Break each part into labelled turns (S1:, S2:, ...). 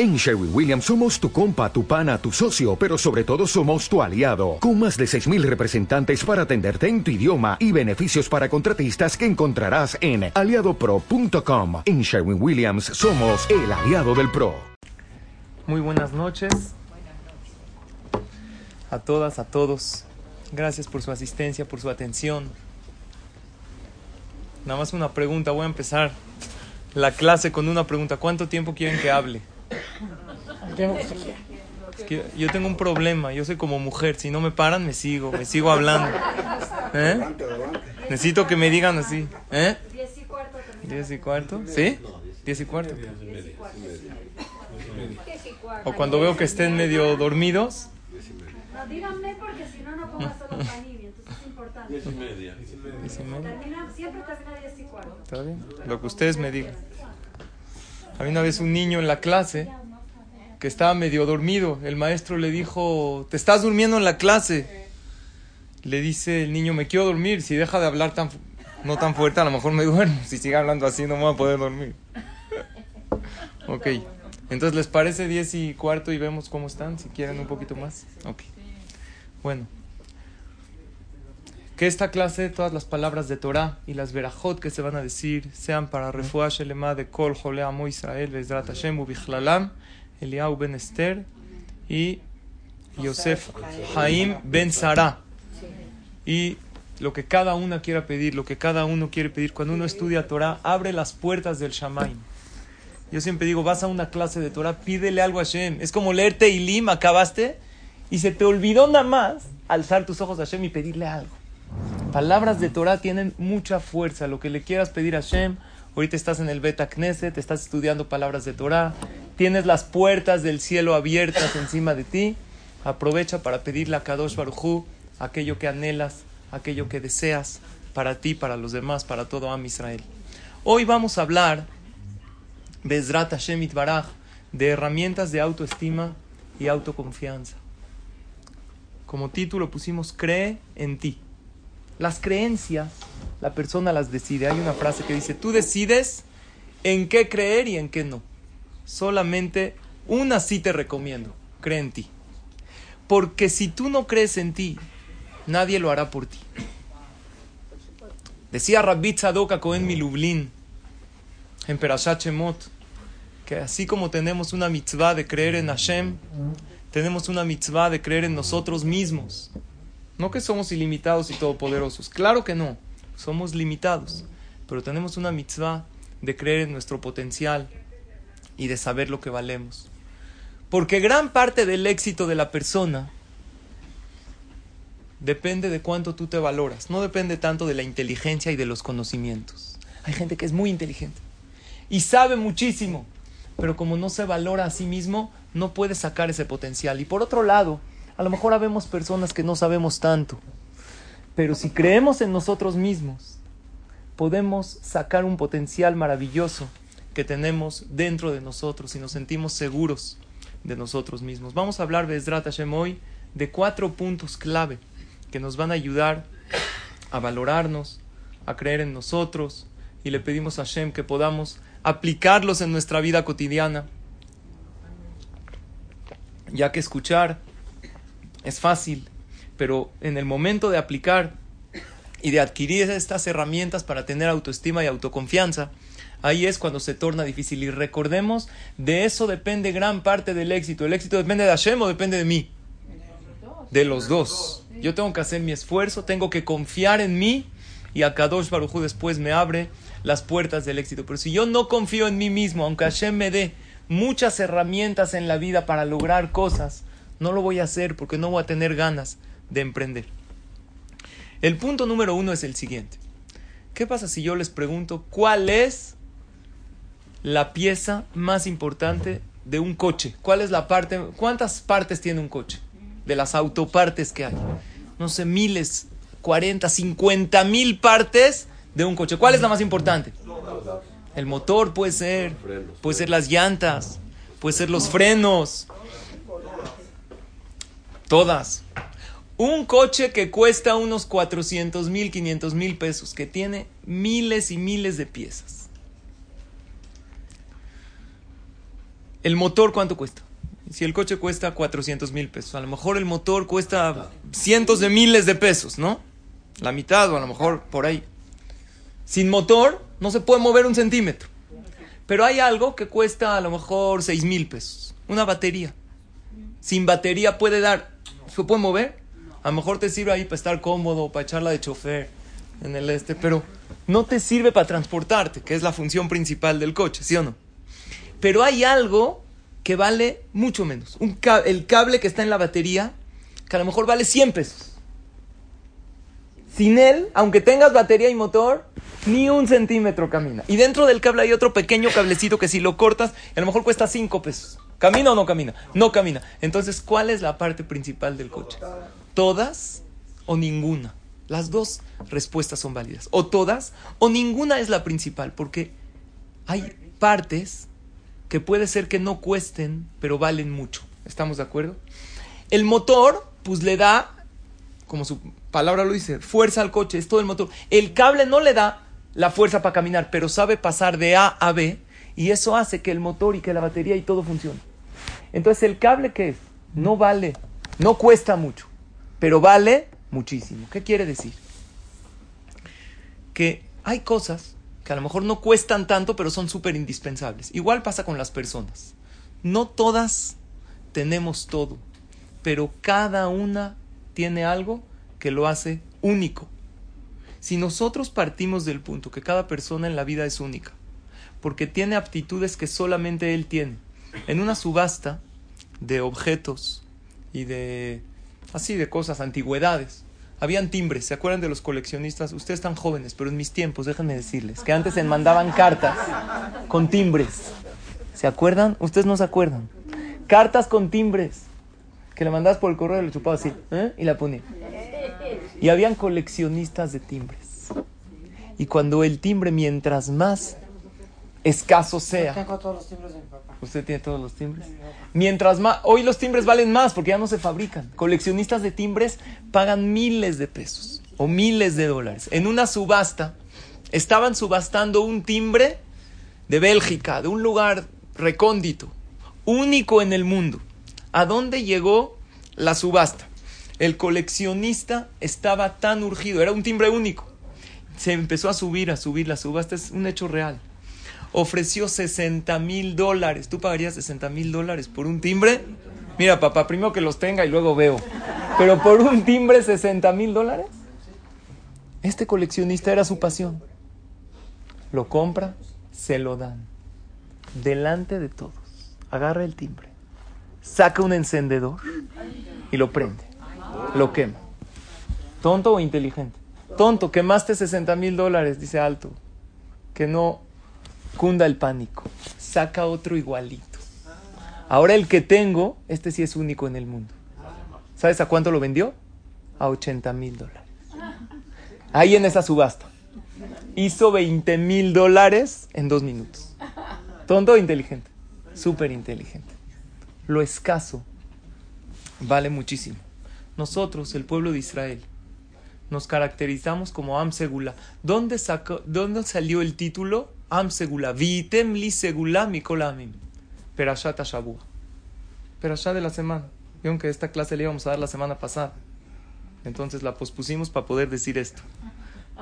S1: En Sherwin Williams somos tu compa, tu pana, tu socio, pero sobre todo somos tu aliado, con más de 6.000 representantes para atenderte en tu idioma y beneficios para contratistas que encontrarás en aliadopro.com. En Sherwin Williams somos el aliado del PRO.
S2: Muy buenas noches a todas, a todos. Gracias por su asistencia, por su atención. Nada más una pregunta, voy a empezar la clase con una pregunta. ¿Cuánto tiempo quieren que hable? Es que yo tengo un problema, yo soy como mujer, si no me paran me sigo, me sigo hablando. ¿Eh? Necesito que me digan así. ¿Eh? Diez y cuarto. ¿Sí? Diez y cuarto. O cuando veo que estén medio dormidos.
S3: No, díganme porque si no, no pongo solo panini, entonces es importante.
S2: Diez y media.
S3: Termina, siempre termina 10 y cuarto.
S2: ¿Está bien? Lo que ustedes me digan. Había una vez un niño en la clase que estaba medio dormido. El maestro le dijo, ¿te estás durmiendo en la clase? Le dice el niño, me quiero dormir. Si deja de hablar tan, no tan fuerte, a lo mejor me duermo. Si sigue hablando así, no me voy a poder dormir. ok. Entonces, ¿les parece 10 y cuarto y vemos cómo están? Si quieren un poquito más. Ok. Bueno. Que esta clase, todas las palabras de Torah y las verajot que se van a decir, sean para Refuah Shelema de Kol Jole Amo Israel, Bezrat Hashem Ubichlalam, Eliau Ben Esther y Yosef Haim Ben Sara. Y lo que cada una quiera pedir, lo que cada uno quiere pedir, cuando uno estudia Torah, abre las puertas del Shamaim. Yo siempre digo, vas a una clase de Torah, pídele algo a Hashem. Es como leer Teilim, acabaste, y se te olvidó nada más alzar tus ojos a Hashem y pedirle algo. Palabras de Torah tienen mucha fuerza. Lo que le quieras pedir a Hashem, ahorita estás en el Beta Knesset, estás estudiando palabras de Torah, tienes las puertas del cielo abiertas encima de ti. Aprovecha para pedirle a Kadosh Barujú aquello que anhelas, aquello que deseas para ti, para los demás, para todo Am Israel. Hoy vamos a hablar, Bezrat Hashem Itbaraj, de herramientas de autoestima y autoconfianza. Como título pusimos Cree en ti. Las creencias, la persona las decide. Hay una frase que dice, tú decides en qué creer y en qué no. Solamente una sí te recomiendo, cree en ti. Porque si tú no crees en ti, nadie lo hará por ti. Decía Rabbi Tzadok Cohen Milublin en Perashat Shemot que así como tenemos una mitzvah de creer en Hashem, tenemos una mitzvah de creer en nosotros mismos. No que somos ilimitados y todopoderosos, claro que no, somos limitados, pero tenemos una mitzvah de creer en nuestro potencial y de saber lo que valemos. Porque gran parte del éxito de la persona depende de cuánto tú te valoras, no depende tanto de la inteligencia y de los conocimientos. Hay gente que es muy inteligente y sabe muchísimo, pero como no se valora a sí mismo, no puede sacar ese potencial. Y por otro lado, a lo mejor habemos personas que no sabemos tanto, pero si creemos en nosotros mismos, podemos sacar un potencial maravilloso que tenemos dentro de nosotros y nos sentimos seguros de nosotros mismos. Vamos a hablar, Bezrat Hashem, hoy de cuatro puntos clave que nos van a ayudar a valorarnos, a creer en nosotros y le pedimos a Hashem que podamos aplicarlos en nuestra vida cotidiana, ya que escuchar es fácil, pero en el momento de aplicar y de adquirir estas herramientas para tener autoestima y autoconfianza, ahí es cuando se torna difícil. Y recordemos, de eso depende gran parte del éxito. ¿El éxito depende de Hashem o depende de mí? De los dos. Yo tengo que hacer mi esfuerzo, tengo que confiar en mí y a Kadosh Barujú después me abre las puertas del éxito. Pero si yo no confío en mí mismo, aunque Hashem me dé muchas herramientas en la vida para lograr cosas, no lo voy a hacer porque no voy a tener ganas de emprender. El punto número uno es el siguiente. ¿Qué pasa si yo les pregunto cuál es la pieza más importante de un coche? ¿Cuál es la parte? ¿Cuántas partes tiene un coche? De las autopartes que hay. No sé, miles, 40, 50 mil partes de un coche. ¿Cuál es la más importante? El motor puede ser, puede ser las llantas, puede ser los frenos. Todas. Un coche que cuesta unos 400 mil, 500 mil pesos, que tiene miles y miles de piezas. ¿El motor cuánto cuesta? Si el coche cuesta 400 mil pesos, a lo mejor el motor cuesta cientos de miles de pesos, ¿no? La mitad o a lo mejor por ahí. Sin motor no se puede mover un centímetro. Pero hay algo que cuesta a lo mejor 6 mil pesos. Una batería. Sin batería puede dar... ¿Se puede mover? A lo mejor te sirve ahí para estar cómodo, para echarla de chofer en el este, pero no te sirve para transportarte, que es la función principal del coche, ¿sí o no? Pero hay algo que vale mucho menos. El cable que está en la batería, que a lo mejor vale 100 pesos. Sin él, aunque tengas batería y motor, ni un centímetro camina. Y dentro del cable hay otro pequeño cablecito que si lo cortas, a lo mejor cuesta 5 pesos. ¿Camina o no camina? No camina. Entonces, ¿cuál es la parte principal del coche? ¿Todas o ninguna? Las dos respuestas son válidas. O todas o ninguna es la principal, porque hay partes que puede ser que no cuesten, pero valen mucho. ¿Estamos de acuerdo? El motor, pues le da, como su palabra lo dice, fuerza al coche, es todo el motor. El cable no le da la fuerza para caminar, pero sabe pasar de A a B y eso hace que el motor y que la batería y todo funcione. Entonces, ¿el cable qué es? No vale, no cuesta mucho, pero vale muchísimo. ¿Qué quiere decir? Que hay cosas que a lo mejor no cuestan tanto, pero son súper indispensables. Igual pasa con las personas. No todas tenemos todo, pero cada una tiene algo que lo hace único. Si nosotros partimos del punto que cada persona en la vida es única, porque tiene aptitudes que solamente él tiene, en una subasta de objetos y de así de cosas, antigüedades, habían timbres, ¿se acuerdan de los coleccionistas? Ustedes están jóvenes, pero en mis tiempos, déjenme decirles, que antes se mandaban cartas con timbres. ¿Se acuerdan? Ustedes no se acuerdan. Cartas con timbres. Que le mandabas por el correo y le chupabas así. ¿eh? Y la ponía. Y habían coleccionistas de timbres. Y cuando el timbre, mientras más escaso sea.
S4: Tengo todos los timbres de mi papá.
S2: ¿Usted tiene todos los timbres? Mientras más, hoy los timbres valen más porque ya no se fabrican. Coleccionistas de timbres pagan miles de pesos o miles de dólares. En una subasta estaban subastando un timbre de Bélgica, de un lugar recóndito, único en el mundo. ¿A dónde llegó la subasta? El coleccionista estaba tan urgido, era un timbre único. Se empezó a subir, a subir la subasta, es un hecho real ofreció 60 mil dólares. ¿Tú pagarías 60 mil dólares por un timbre? Mira, papá, primero que los tenga y luego veo. Pero por un timbre, 60 mil dólares. Este coleccionista era su pasión. Lo compra, se lo dan. Delante de todos. Agarra el timbre. Saca un encendedor y lo prende. Lo quema. ¿Tonto o inteligente? Tonto, quemaste 60 mil dólares, dice Alto. Que no cunda el pánico. Saca otro igualito. Ahora el que tengo, este sí es único en el mundo. ¿Sabes a cuánto lo vendió? A 80 mil dólares. Ahí en esa subasta. Hizo 20 mil dólares en dos minutos. Tonto o inteligente. Súper inteligente. Lo escaso vale muchísimo. Nosotros, el pueblo de Israel, nos caracterizamos como Am Segula. ¿Dónde, sacó, ¿Dónde salió el título? Am Segula. Vitem li Segula mikolamim. Perashat Shabua. Perashat de la semana. Vieron que esta clase le íbamos a dar la semana pasada. Entonces la pospusimos para poder decir esto.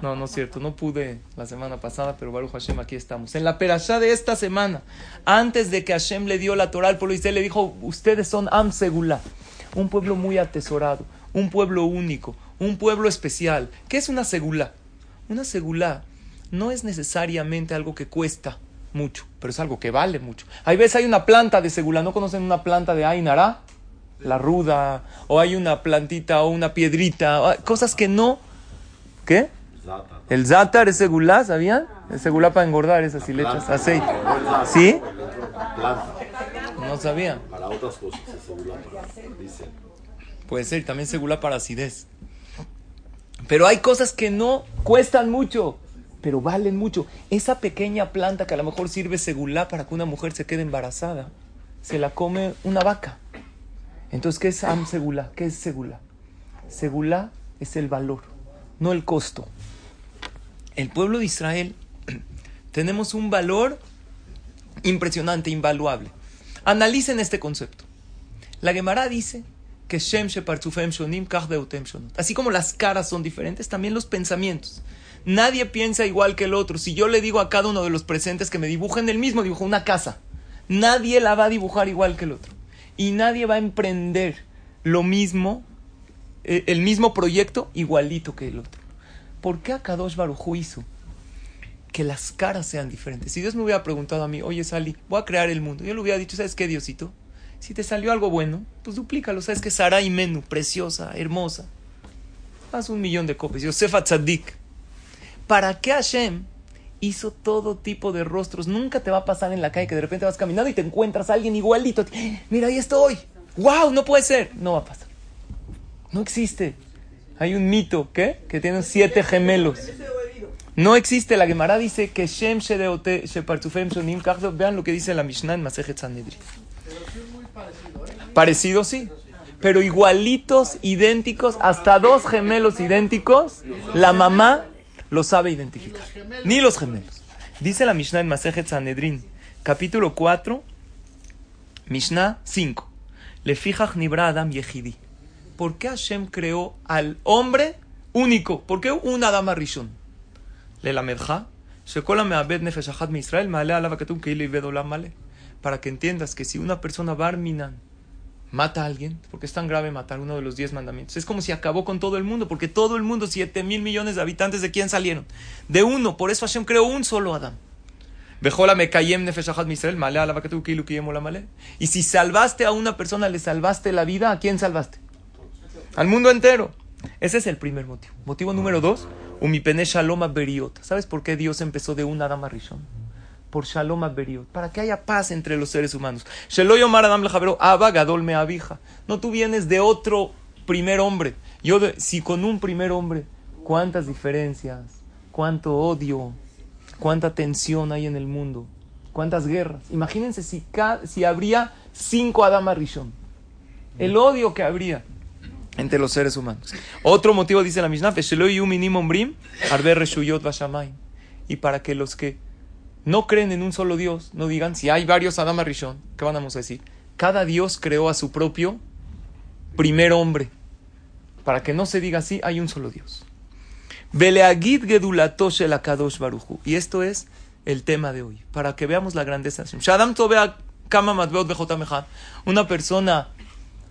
S2: No, no es cierto, no pude la semana pasada, pero Baruch Hashem, aquí estamos. En la perashá de esta semana, antes de que Hashem le dio la Torah al pueblo Israel, le dijo, ustedes son Am Segula, un pueblo muy atesorado, un pueblo único, un pueblo especial. ¿Qué es una segula? Una segula no es necesariamente algo que cuesta mucho, pero es algo que vale mucho. Hay veces hay una planta de segula, ¿no conocen una planta de Ainara? La ruda, o hay una plantita o una piedrita, cosas que no... ¿Qué? El zátar es segulá, ¿sabían? Es segulá para engordar, esas le echas aceite. ¿Sí? No sabía.
S5: Para otras cosas es segula, dicen.
S2: Puede ser, también segula para acidez. Pero hay cosas que no cuestan mucho, pero valen mucho. Esa pequeña planta que a lo mejor sirve segulá para que una mujer se quede embarazada, se la come una vaca. Entonces, ¿qué es am segulá? ¿Qué es segulá? Segulá es el valor, no el costo. El pueblo de Israel tenemos un valor impresionante, invaluable. Analicen este concepto. La Gemara dice que Shem Shonim. Así como las caras son diferentes, también los pensamientos. Nadie piensa igual que el otro. Si yo le digo a cada uno de los presentes que me dibujen el mismo dibujo, una casa, nadie la va a dibujar igual que el otro. Y nadie va a emprender lo mismo, eh, el mismo proyecto igualito que el otro. ¿Por qué Akadosh Baruj hizo que las caras sean diferentes? Si Dios me hubiera preguntado a mí, oye Sali, voy a crear el mundo, yo le hubiera dicho, ¿sabes qué, Diosito? Si te salió algo bueno, pues duplícalo. Sabes que Sara y Menú, preciosa, hermosa. Haz un millón de copias. Yosefa Tzadik. ¿Para qué Hashem hizo todo tipo de rostros? Nunca te va a pasar en la calle que de repente vas caminando y te encuentras a alguien igualito. Mira, ahí estoy. ¡Wow! No puede ser. No va a pasar. No existe. Hay un mito, ¿qué? Que tienen siete gemelos. No existe. La Gemara dice que Shem Shedeote Shepartufem Shonim Vean lo que dice la Mishnah en Masejet Sanedri. Parecido, sí. Pero igualitos, idénticos, hasta dos gemelos idénticos, la mamá lo sabe identificar. Ni los gemelos. Dice la Mishnah en Masejet Sanedrin, capítulo 4, Mishnah 5. Le fijas nibra Adam Yehidi. ¿Por qué Hashem creó al hombre único? ¿Por qué un Adam Rishon? Le lamedja. Shekola mi Israel. Para que entiendas que si una persona barminan mata a alguien, porque es tan grave matar uno de los diez mandamientos. Es como si acabó con todo el mundo, porque todo el mundo, siete mil millones de habitantes, ¿de quién salieron? De uno, por eso Hashem creó un solo Adán. Y si salvaste a una persona, le salvaste la vida, ¿a quién salvaste? Al mundo entero. Ese es el primer motivo. Motivo número dos, umipene shalom beriot. ¿Sabes por qué Dios empezó de un Adam Rishon? Por Shalom Aberiot, para que haya paz entre los seres humanos. Gadol me abija. No tú vienes de otro primer hombre. Yo, si con un primer hombre, cuántas diferencias, cuánto odio, cuánta tensión hay en el mundo, cuántas guerras. Imagínense si, si habría cinco Adama Rishon. El odio que habría entre los seres humanos. Otro motivo dice la Mishnah, y para que los que no creen en un solo Dios, no digan, si hay varios Adam Rishon, ¿qué vamos a decir? Cada Dios creó a su propio primer hombre. Para que no se diga así, hay un solo Dios. Y esto es el tema de hoy, para que veamos la grandeza de Una persona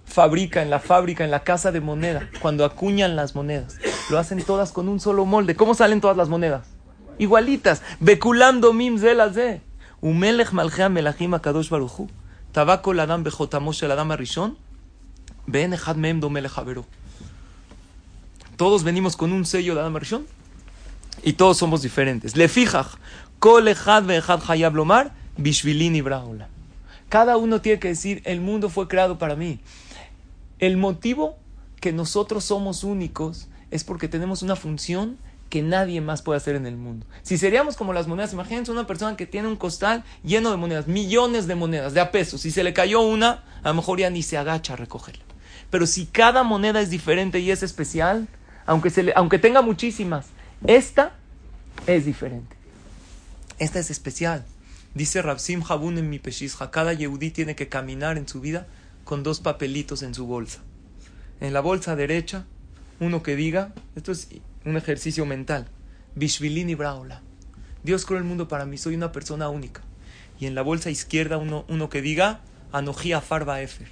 S2: fabrica en la fábrica, en la casa de moneda, cuando acuñan las monedas, lo hacen todas con un solo molde. ¿Cómo salen todas las monedas? Igualitas. Bekulando mim ze Umelech malchea melachim akadosh baruchu. Tabako ladam bejotamosh el adam arishon. Ben echad mem domelech Todos venimos con un sello de Adam Arishon y todos somos diferentes. Le fijach, kol echad ve'echad hayab lomar, bishvilin braula. Cada uno tiene que decir, el mundo fue creado para mí. El motivo que nosotros somos únicos es porque tenemos una función que nadie más puede hacer en el mundo. Si seríamos como las monedas, imagínense una persona que tiene un costal lleno de monedas, millones de monedas, de a pesos. Si se le cayó una, a lo mejor ya ni se agacha a recogerla. Pero si cada moneda es diferente y es especial, aunque, se aunque tenga muchísimas, esta es diferente. Esta es especial. Dice Rabsim Habun en mi peshizja, cada yehudí tiene que caminar en su vida con dos papelitos en su bolsa. En la bolsa derecha, uno que diga, esto es un ejercicio mental. Bishvilini Braula. Dios creó el mundo para mí, soy una persona única. Y en la bolsa izquierda uno, uno que diga, Anojía Farba Efer.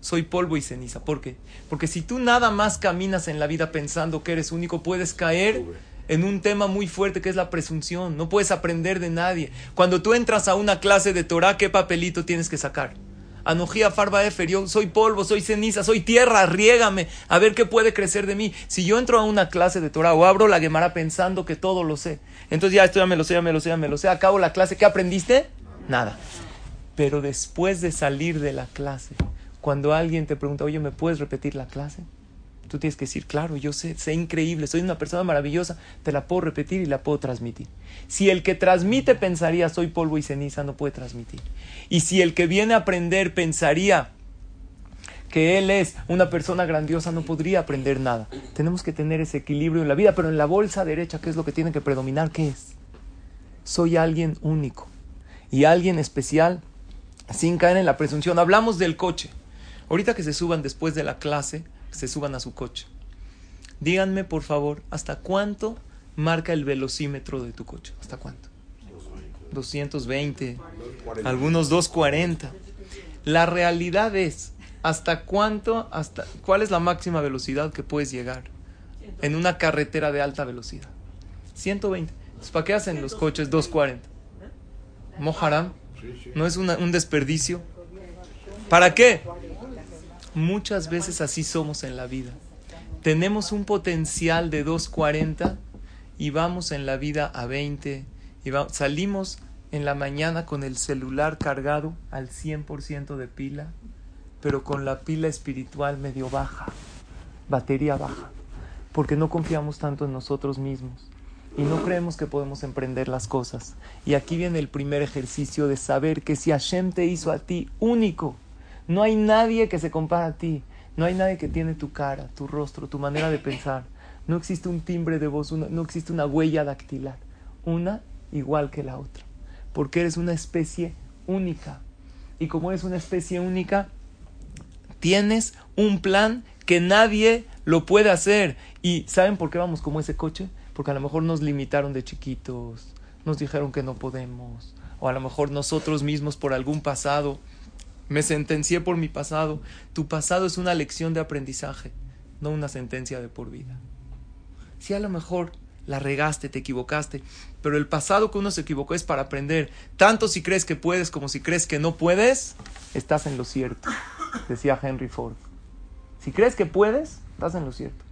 S2: Soy polvo y ceniza. ¿Por qué? Porque si tú nada más caminas en la vida pensando que eres único, puedes caer en un tema muy fuerte que es la presunción. No puedes aprender de nadie. Cuando tú entras a una clase de Torah, ¿qué papelito tienes que sacar? Anojía Farba Efer, yo soy polvo, soy ceniza, soy tierra, riégame, a ver qué puede crecer de mí. Si yo entro a una clase de Torah o abro la Gemara pensando que todo lo sé, entonces ya esto ya me lo sé, ya me lo sé, ya me lo sé, acabo la clase, ¿qué aprendiste? Nada. Pero después de salir de la clase, cuando alguien te pregunta, oye, ¿me puedes repetir la clase? Tú tienes que decir, claro, yo sé, sé increíble, soy una persona maravillosa, te la puedo repetir y la puedo transmitir. Si el que transmite pensaría, soy polvo y ceniza, no puede transmitir. Y si el que viene a aprender pensaría que él es una persona grandiosa, no podría aprender nada. Tenemos que tener ese equilibrio en la vida, pero en la bolsa derecha, ¿qué es lo que tiene que predominar? ¿Qué es? Soy alguien único y alguien especial sin caer en la presunción. Hablamos del coche. Ahorita que se suban después de la clase, se suban a su coche. Díganme, por favor, ¿hasta cuánto marca el velocímetro de tu coche? ¿Hasta cuánto? 220, algunos 240. La realidad es, ¿hasta cuánto, hasta cuál es la máxima velocidad que puedes llegar en una carretera de alta velocidad? 120. ¿Para qué hacen los coches 240? Moharam, ¿no es un desperdicio? ¿Para qué? Muchas veces así somos en la vida. Tenemos un potencial de 240 y vamos en la vida a 20 y salimos en la mañana con el celular cargado al 100% de pila, pero con la pila espiritual medio baja, batería baja, porque no confiamos tanto en nosotros mismos y no creemos que podemos emprender las cosas. Y aquí viene el primer ejercicio de saber que si Hashem te hizo a ti único, no hay nadie que se compara a ti, no hay nadie que tiene tu cara, tu rostro, tu manera de pensar. No existe un timbre de voz, no existe una huella dactilar, una igual que la otra, porque eres una especie única. Y como eres una especie única, tienes un plan que nadie lo puede hacer. ¿Y saben por qué vamos como ese coche? porque a lo mejor nos limitaron de chiquitos, nos dijeron que no podemos, o a lo mejor nosotros mismos por algún pasado, me sentencié por mi pasado. Tu pasado es una lección de aprendizaje, no una sentencia de por vida. Si a lo mejor la regaste, te equivocaste, pero el pasado que uno se equivocó es para aprender. Tanto si crees que puedes como si crees que no puedes, estás en lo cierto, decía Henry Ford. Si crees que puedes, estás en lo cierto.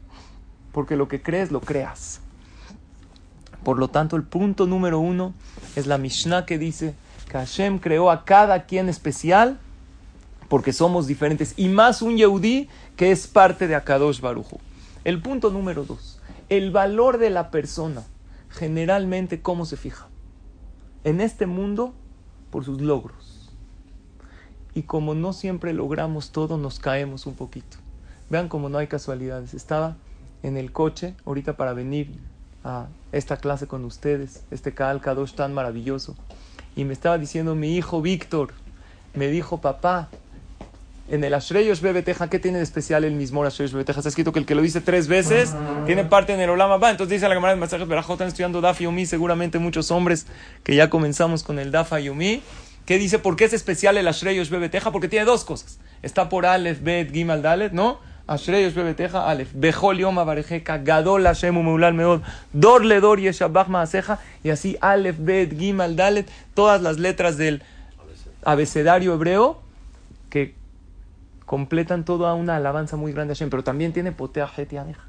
S2: Porque lo que crees, lo creas. Por lo tanto, el punto número uno es la Mishnah que dice que Hashem creó a cada quien especial porque somos diferentes y más un Yehudi que es parte de Akadosh Baruchu. El punto número dos, el valor de la persona, generalmente, ¿cómo se fija? En este mundo, por sus logros. Y como no siempre logramos todo, nos caemos un poquito. Vean cómo no hay casualidades. Estaba en el coche ahorita para venir a esta clase con ustedes, este Kaal Kadosh tan maravilloso. Y me estaba diciendo mi hijo Víctor, me dijo, papá, en el Ashreyosh Bebeteja, ¿qué tiene de especial el mismo Ashreyosh Bebeteja? Está escrito que el que lo dice tres veces tiene parte en el Olama Va. Entonces dice la cámara de Masajes Berajot, están estudiando Daf Yomi, seguramente muchos hombres que ya comenzamos con el Daf Yomi. ¿Qué dice? ¿Por qué es especial el Ashreyosh Bebeteja? Porque tiene dos cosas. Está por Aleph, Bet, Gimal, Dalet, ¿no? Ashrei Yoshbe Beteja, Alef, Bejol Yom Abarejeka, Gadol Hashem Meulal Meod, Dor Ledor Yeshabach Maaseja, y así Alef, Bet, Gimal, Dalet, todas las letras del abecedario hebreo completan toda una alabanza muy grande a Hashem, pero también tiene Potea Hetianeja,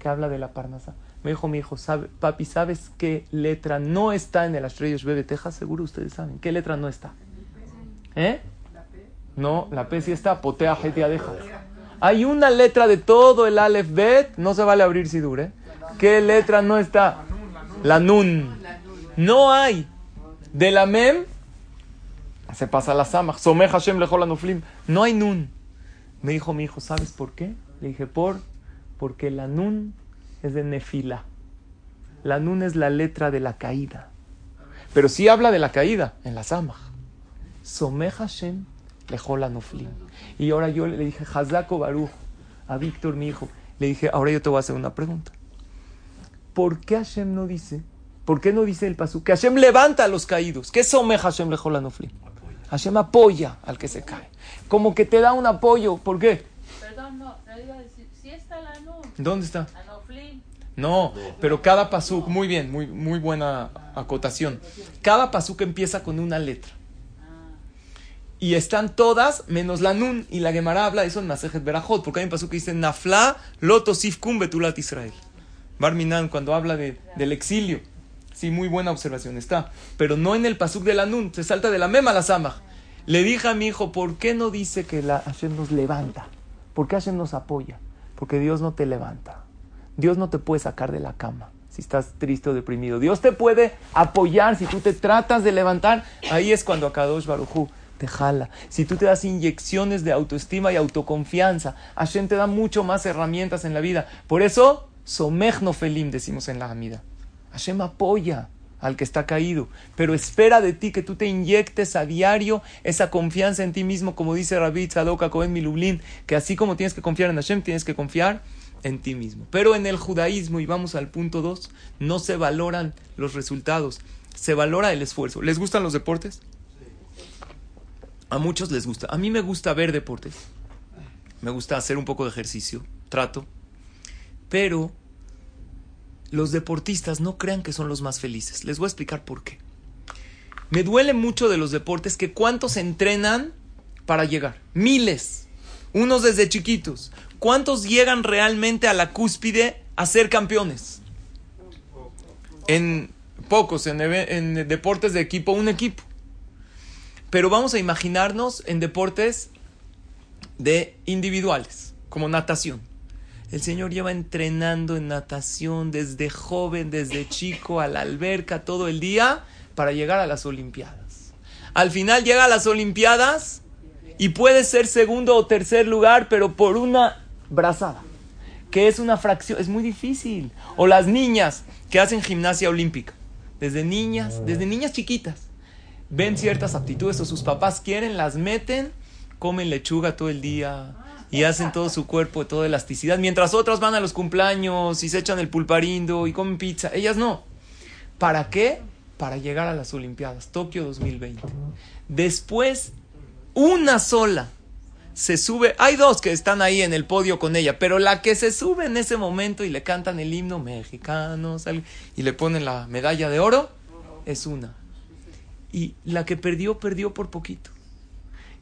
S2: que habla de la Parnasa. Me dijo mi hijo, ¿sabe, papi, ¿sabes qué letra no está en el Ashrei Yoshbe Beteja? Seguro ustedes saben. ¿Qué letra no está? ¿Eh? No, la P sí está, Potea Hetianeja. Hay una letra de todo el Aleph Bet, no se vale abrir si dure. ¿Qué letra no está? La Nun. No hay. De la Mem se pasa la Samach. Someh Hashem Nuflim. No hay Nun. Me dijo mi hijo, ¿sabes por qué? Le dije, por, porque la Nun es de Nefila. La Nun es la letra de la caída. Pero sí habla de la caída en la Samach. Someh Hashem Lejola Nuflim. Y ahora yo le dije, Hazako Baruch, a Víctor, mi hijo, le dije, ahora yo te voy a hacer una pregunta. ¿Por qué Hashem no dice, por qué no dice el pasú, que Hashem levanta a los caídos? ¿Qué some Hashem Lejola Nuflim? Hashem apoya al que se cae. Como que te da un apoyo. ¿Por qué?
S4: Perdón, no, iba a decir, si está la Nun.
S2: ¿Dónde está?
S4: Anoflim.
S2: No, pero cada pasuk, muy bien, muy, muy buena acotación. Cada pasuk empieza con una letra. Y están todas menos la Nun. Y la Gemara habla de eso en Masejet Berajot. Porque hay un paso que dice Nafla Lotosif Kum Betulat Israel. Barminan cuando habla de, del exilio. Sí, muy buena observación está. Pero no en el pasuk de la Nun. Se salta de la Mema la Samach. Le dije a mi hijo, ¿por qué no dice que la Hashem nos levanta? ¿Por qué Hashem nos apoya? Porque Dios no te levanta. Dios no te puede sacar de la cama si estás triste o deprimido. Dios te puede apoyar si tú te tratas de levantar. Ahí es cuando Akadosh Baruchu te jala. Si tú te das inyecciones de autoestima y autoconfianza, Hashem te da mucho más herramientas en la vida. Por eso, somegno felim, decimos en la Amida. Hashem apoya. Al que está caído, pero espera de ti que tú te inyectes a diario esa confianza en ti mismo, como dice Rabbi Tzadok Cohen Milublin, que así como tienes que confiar en Hashem, tienes que confiar en ti mismo. Pero en el judaísmo, y vamos al punto 2, no se valoran los resultados, se valora el esfuerzo. ¿Les gustan los deportes? A muchos les gusta. A mí me gusta ver deportes. Me gusta hacer un poco de ejercicio, trato. Pero los deportistas no crean que son los más felices. Les voy a explicar por qué. Me duele mucho de los deportes que cuántos entrenan para llegar. Miles. Unos desde chiquitos. ¿Cuántos llegan realmente a la cúspide a ser campeones? En pocos, en, en deportes de equipo, un equipo. Pero vamos a imaginarnos en deportes de individuales, como natación. El Señor lleva entrenando en natación desde joven, desde chico, a la alberca todo el día para llegar a las Olimpiadas. Al final llega a las Olimpiadas y puede ser segundo o tercer lugar, pero por una brazada, que es una fracción, es muy difícil. O las niñas que hacen gimnasia olímpica, desde niñas, desde niñas chiquitas, ven ciertas aptitudes o sus papás quieren, las meten, comen lechuga todo el día, y hacen todo su cuerpo, toda elasticidad, mientras otras van a los cumpleaños y se echan el pulparindo y comen pizza. Ellas no. ¿Para qué? Para llegar a las Olimpiadas, Tokio 2020. Después, una sola se sube. Hay dos que están ahí en el podio con ella, pero la que se sube en ese momento y le cantan el himno mexicano y le ponen la medalla de oro es una. Y la que perdió, perdió por poquito.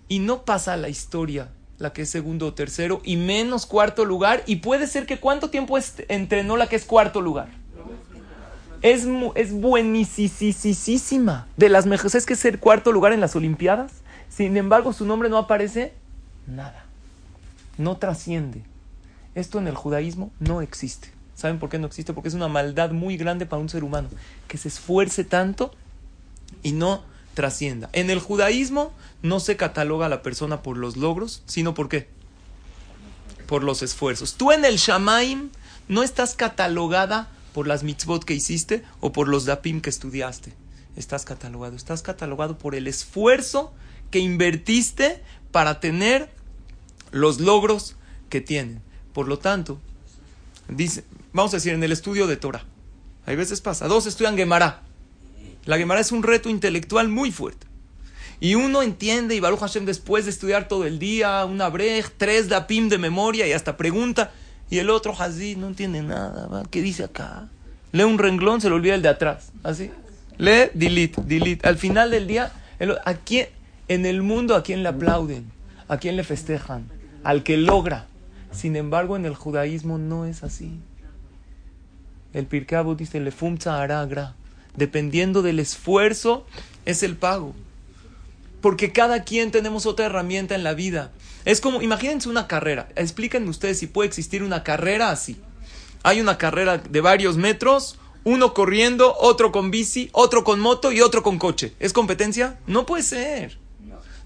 S2: Y no pasa la historia la que es segundo o tercero, y menos cuarto lugar. Y puede ser que cuánto tiempo entrenó la que es cuarto lugar. Es, es buenísima. De las mejores, es que ser cuarto lugar en las Olimpiadas. Sin embargo, su nombre no aparece nada. No trasciende. Esto en el judaísmo no existe. ¿Saben por qué no existe? Porque es una maldad muy grande para un ser humano. Que se esfuerce tanto y no trascienda. En el judaísmo no se cataloga a la persona por los logros, sino por qué? Por los esfuerzos. Tú en el Shamaim no estás catalogada por las mitzvot que hiciste o por los dapim que estudiaste. Estás catalogado. Estás catalogado por el esfuerzo que invertiste para tener los logros que tienen. Por lo tanto, dice, vamos a decir, en el estudio de Torah. Hay veces pasa, dos estudian Gemara la Gemara es un reto intelectual muy fuerte. Y uno entiende, y Baruch Hashem después de estudiar todo el día, una brej, tres dapim de memoria y hasta pregunta, y el otro Hazid no entiende nada, ¿qué dice acá? Lee un renglón, se le olvida el de atrás, así. Lee, delete, delete. Al final del día, ¿a quién, en el mundo a quién le aplauden? ¿A quién le festejan? Al que logra. Sin embargo, en el judaísmo no es así. El Pirkei dice, le fumza aragra dependiendo del esfuerzo, es el pago. Porque cada quien tenemos otra herramienta en la vida. Es como, imagínense una carrera. Explíquenme ustedes si puede existir una carrera así. Hay una carrera de varios metros, uno corriendo, otro con bici, otro con moto y otro con coche. ¿Es competencia? No puede ser.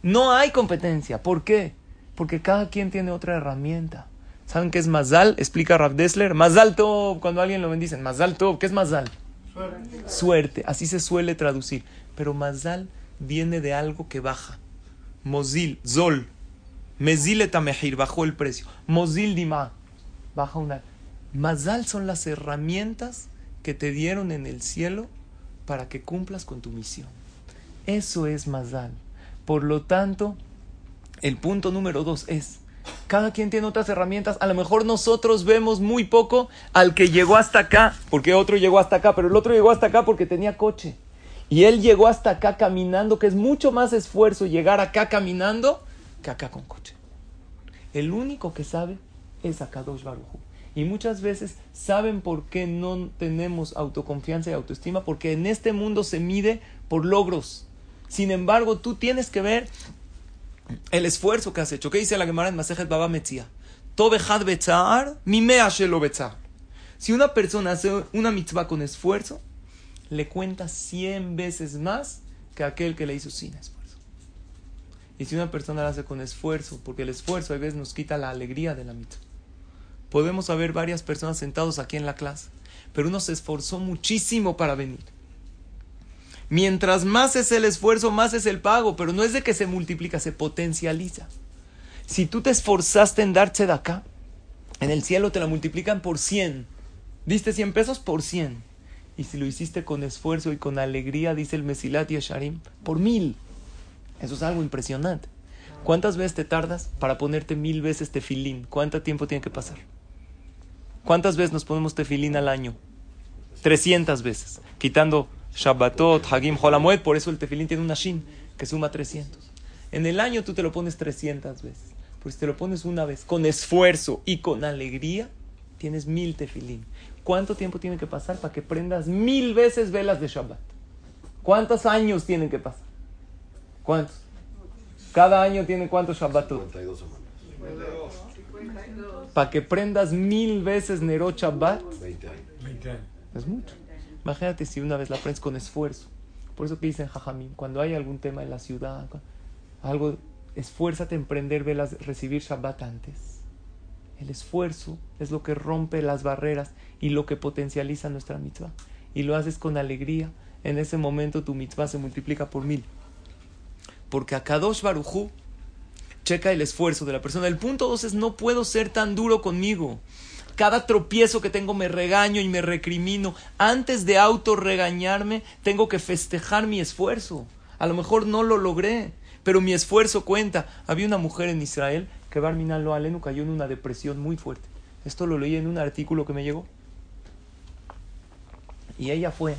S2: No hay competencia. ¿Por qué? Porque cada quien tiene otra herramienta. ¿Saben qué es Mazal? Explica Rav Dessler. Mazal cuando alguien lo bendicen. Mazal Tov, ¿qué es Mazal? Suerte. así se suele traducir. Pero Mazal viene de algo que baja. Mozil, Zol. Mezil etamehir, bajó el precio. Mozil dima, baja una. Mazal son las herramientas que te dieron en el cielo para que cumplas con tu misión. Eso es Mazal. Por lo tanto, el punto número dos es cada quien tiene otras herramientas. A lo mejor nosotros vemos muy poco al que llegó hasta acá, porque otro llegó hasta acá, pero el otro llegó hasta acá porque tenía coche. Y él llegó hasta acá caminando, que es mucho más esfuerzo llegar acá caminando que acá con coche. El único que sabe es Akadosh Baruchu. Y muchas veces saben por qué no tenemos autoconfianza y autoestima, porque en este mundo se mide por logros. Sin embargo, tú tienes que ver el esfuerzo que has hecho. ¿Qué dice la Gemara en Masejet Baba Metzia? mi Si una persona hace una mitzvah con esfuerzo, le cuenta 100 veces más que aquel que le hizo sin esfuerzo. Y si una persona la hace con esfuerzo, porque el esfuerzo a veces nos quita la alegría de la mitzvah. Podemos haber varias personas sentados aquí en la clase, pero uno se esforzó muchísimo para venir. Mientras más es el esfuerzo, más es el pago, pero no es de que se multiplica, se potencializa. Si tú te esforzaste en darse de acá, en el cielo te la multiplican por 100. Diste 100 pesos por 100. Y si lo hiciste con esfuerzo y con alegría, dice el Mesilat Yesharim, por mil. Eso es algo impresionante. ¿Cuántas veces te tardas para ponerte mil veces tefilín? ¿Cuánto tiempo tiene que pasar? ¿Cuántas veces nos ponemos tefilín al año? 300 veces. Quitando Shabbatot, Hagim, Holamued, por eso el tefilín tiene una shin que suma 300. En el año tú te lo pones 300 veces. Pues si te lo pones una vez con esfuerzo y con alegría, tienes mil tefilín. ¿Cuánto tiempo tiene que pasar para que prendas mil veces velas de Shabbat? ¿Cuántos años tienen que pasar? ¿Cuántos? Cada año tiene cuántos Shabbatot.
S5: 52 semanas.
S2: Para que prendas mil veces Nerot Shabbat,
S5: 20 años.
S2: es mucho. Imagínate si una vez la prendes con esfuerzo. Por eso que dicen Jajamín, cuando hay algún tema en la ciudad, algo, esfuérzate en prender velas, recibir Shabbat antes. El esfuerzo es lo que rompe las barreras y lo que potencializa nuestra mitzvah. Y lo haces con alegría. En ese momento tu mitzvah se multiplica por mil. Porque a Kadosh Barujú checa el esfuerzo de la persona. El punto dos es no puedo ser tan duro conmigo. Cada tropiezo que tengo me regaño y me recrimino. Antes de autorregañarme, tengo que festejar mi esfuerzo. A lo mejor no lo logré, pero mi esfuerzo cuenta. Había una mujer en Israel que Barminan lo Alenu cayó en una depresión muy fuerte. Esto lo leí en un artículo que me llegó. Y ella fue,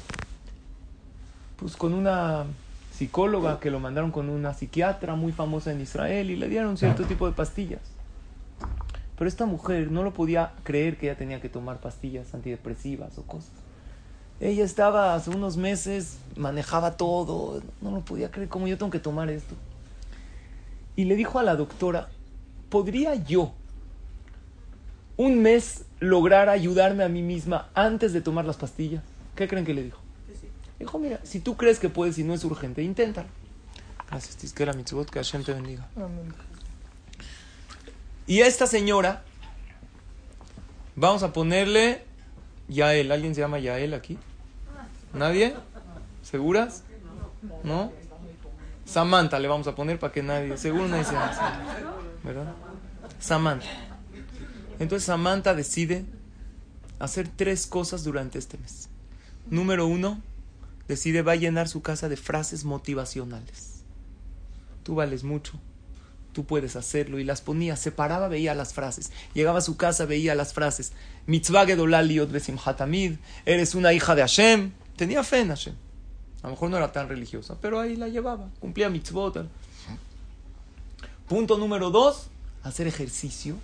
S2: pues con una psicóloga que lo mandaron con una psiquiatra muy famosa en Israel y le dieron cierto tipo de pastillas. Pero esta mujer no lo podía creer que ella tenía que tomar pastillas antidepresivas o cosas. Ella estaba hace unos meses, manejaba todo, no lo podía creer, ¿cómo yo tengo que tomar esto? Y le dijo a la doctora, ¿podría yo un mes lograr ayudarme a mí misma antes de tomar las pastillas? ¿Qué creen que le dijo? Dijo, mira, si tú crees que puedes y no es urgente, inténtalo. Gracias, Mitzvot, que Hashem te bendiga. Y esta señora, vamos a ponerle Yael. ¿Alguien se llama Yael aquí? ¿Nadie? ¿Seguras? ¿No? Samantha le vamos a poner para que nadie. Seguro nadie se ¿Verdad? Samantha. Entonces Samantha decide hacer tres cosas durante este mes. Número uno, decide va a llenar su casa de frases motivacionales. Tú vales mucho, tú puedes hacerlo. Y las ponía, se paraba, veía las frases. Llegaba a su casa, veía las frases. Mitzvah gedolá liot besimchat hamid. Eres una hija de Hashem. Tenía fe en Hashem. A lo mejor no era tan religiosa, pero ahí la llevaba. Cumplía mitzvot. Punto número dos, hacer ejercicio.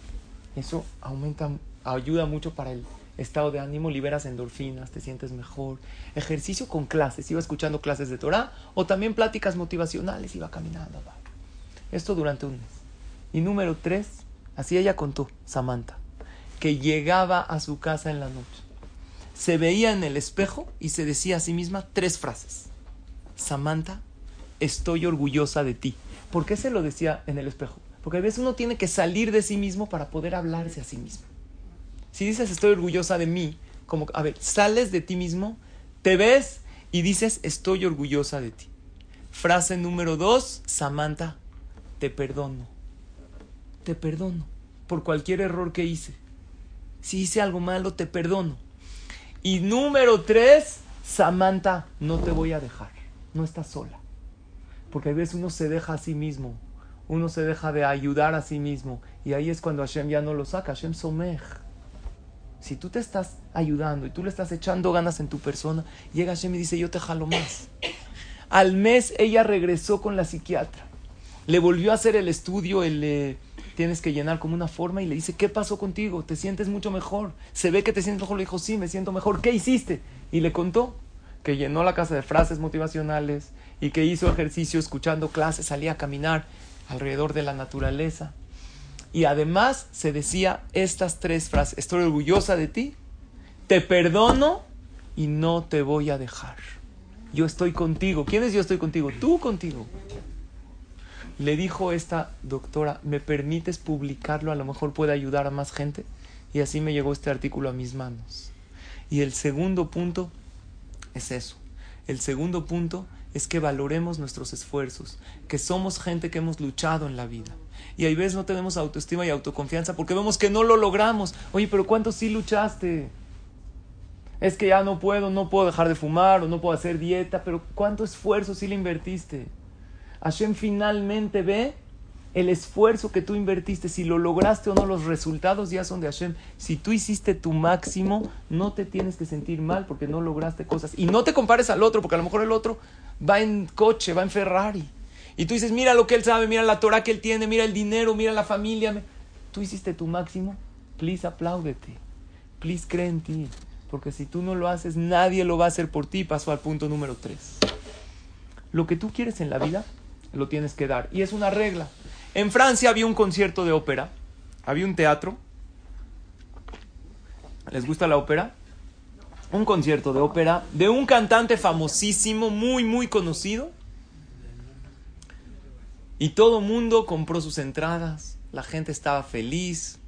S2: Eso aumenta, ayuda mucho para el estado de ánimo, liberas endorfinas, te sientes mejor. Ejercicio con clases, iba escuchando clases de Torah o también pláticas motivacionales, iba caminando. va. Esto durante un mes. Y número tres, así ella contó, Samantha, que llegaba a su casa en la noche. Se veía en el espejo y se decía a sí misma tres frases. Samantha, estoy orgullosa de ti. ¿Por qué se lo decía en el espejo? Porque a veces uno tiene que salir de sí mismo para poder hablarse a sí mismo. Si dices estoy orgullosa de mí, como, a ver, sales de ti mismo, te ves y dices estoy orgullosa de ti. Frase número dos, Samantha, te perdono. Te perdono por cualquier error que hice. Si hice algo malo, te perdono. Y número tres, Samantha, no te voy a dejar. No estás sola. Porque a veces uno se deja a sí mismo. Uno se deja de ayudar a sí mismo. Y ahí es cuando Hashem ya no lo saca. Hashem somej. Si tú te estás ayudando y tú le estás echando ganas en tu persona, llega Hashem y dice, yo te jalo más. Al mes ella regresó con la psiquiatra. Le volvió a hacer el estudio, el... eh, tienes que llenar como una forma y le dice, ¿qué pasó contigo? ¿Te sientes mucho mejor? Se ve que te sientes mejor. Le dijo, sí, me siento mejor. ¿Qué hiciste? Y le contó que llenó la casa de frases motivacionales y que hizo ejercicio escuchando clases, salía a caminar alrededor de la naturaleza. Y además se decía estas tres frases, estoy orgullosa de ti, te perdono y no te voy a dejar. Yo estoy contigo. ¿Quién es yo estoy contigo? Tú contigo. Le dijo esta doctora, ¿me permites publicarlo? A lo mejor puede ayudar a más gente. Y así me llegó este artículo a mis manos. Y el segundo punto es eso. El segundo punto es que valoremos nuestros esfuerzos, que somos gente que hemos luchado en la vida. Y hay veces no tenemos autoestima y autoconfianza porque vemos que no lo logramos. Oye, pero ¿cuánto sí luchaste? Es que ya no puedo, no puedo dejar de fumar o no puedo hacer dieta, pero ¿cuánto esfuerzo sí le invertiste? Hashem finalmente ve el esfuerzo que tú invertiste, si lo lograste o no, los resultados ya son de Hashem. Si tú hiciste tu máximo, no te tienes que sentir mal porque no lograste cosas. Y no te compares al otro, porque a lo mejor el otro va en coche, va en Ferrari. Y tú dices, mira lo que él sabe, mira la Torah que él tiene, mira el dinero, mira la familia. Tú hiciste tu máximo, please apláudete. Please cree en ti. Porque si tú no lo haces, nadie lo va a hacer por ti. Paso al punto número tres. Lo que tú quieres en la vida, lo tienes que dar. Y es una regla. En Francia había un concierto de ópera, había un teatro. ¿Les gusta la ópera? Un concierto de ópera de un cantante famosísimo, muy, muy conocido. Y todo mundo compró sus entradas, la gente estaba feliz.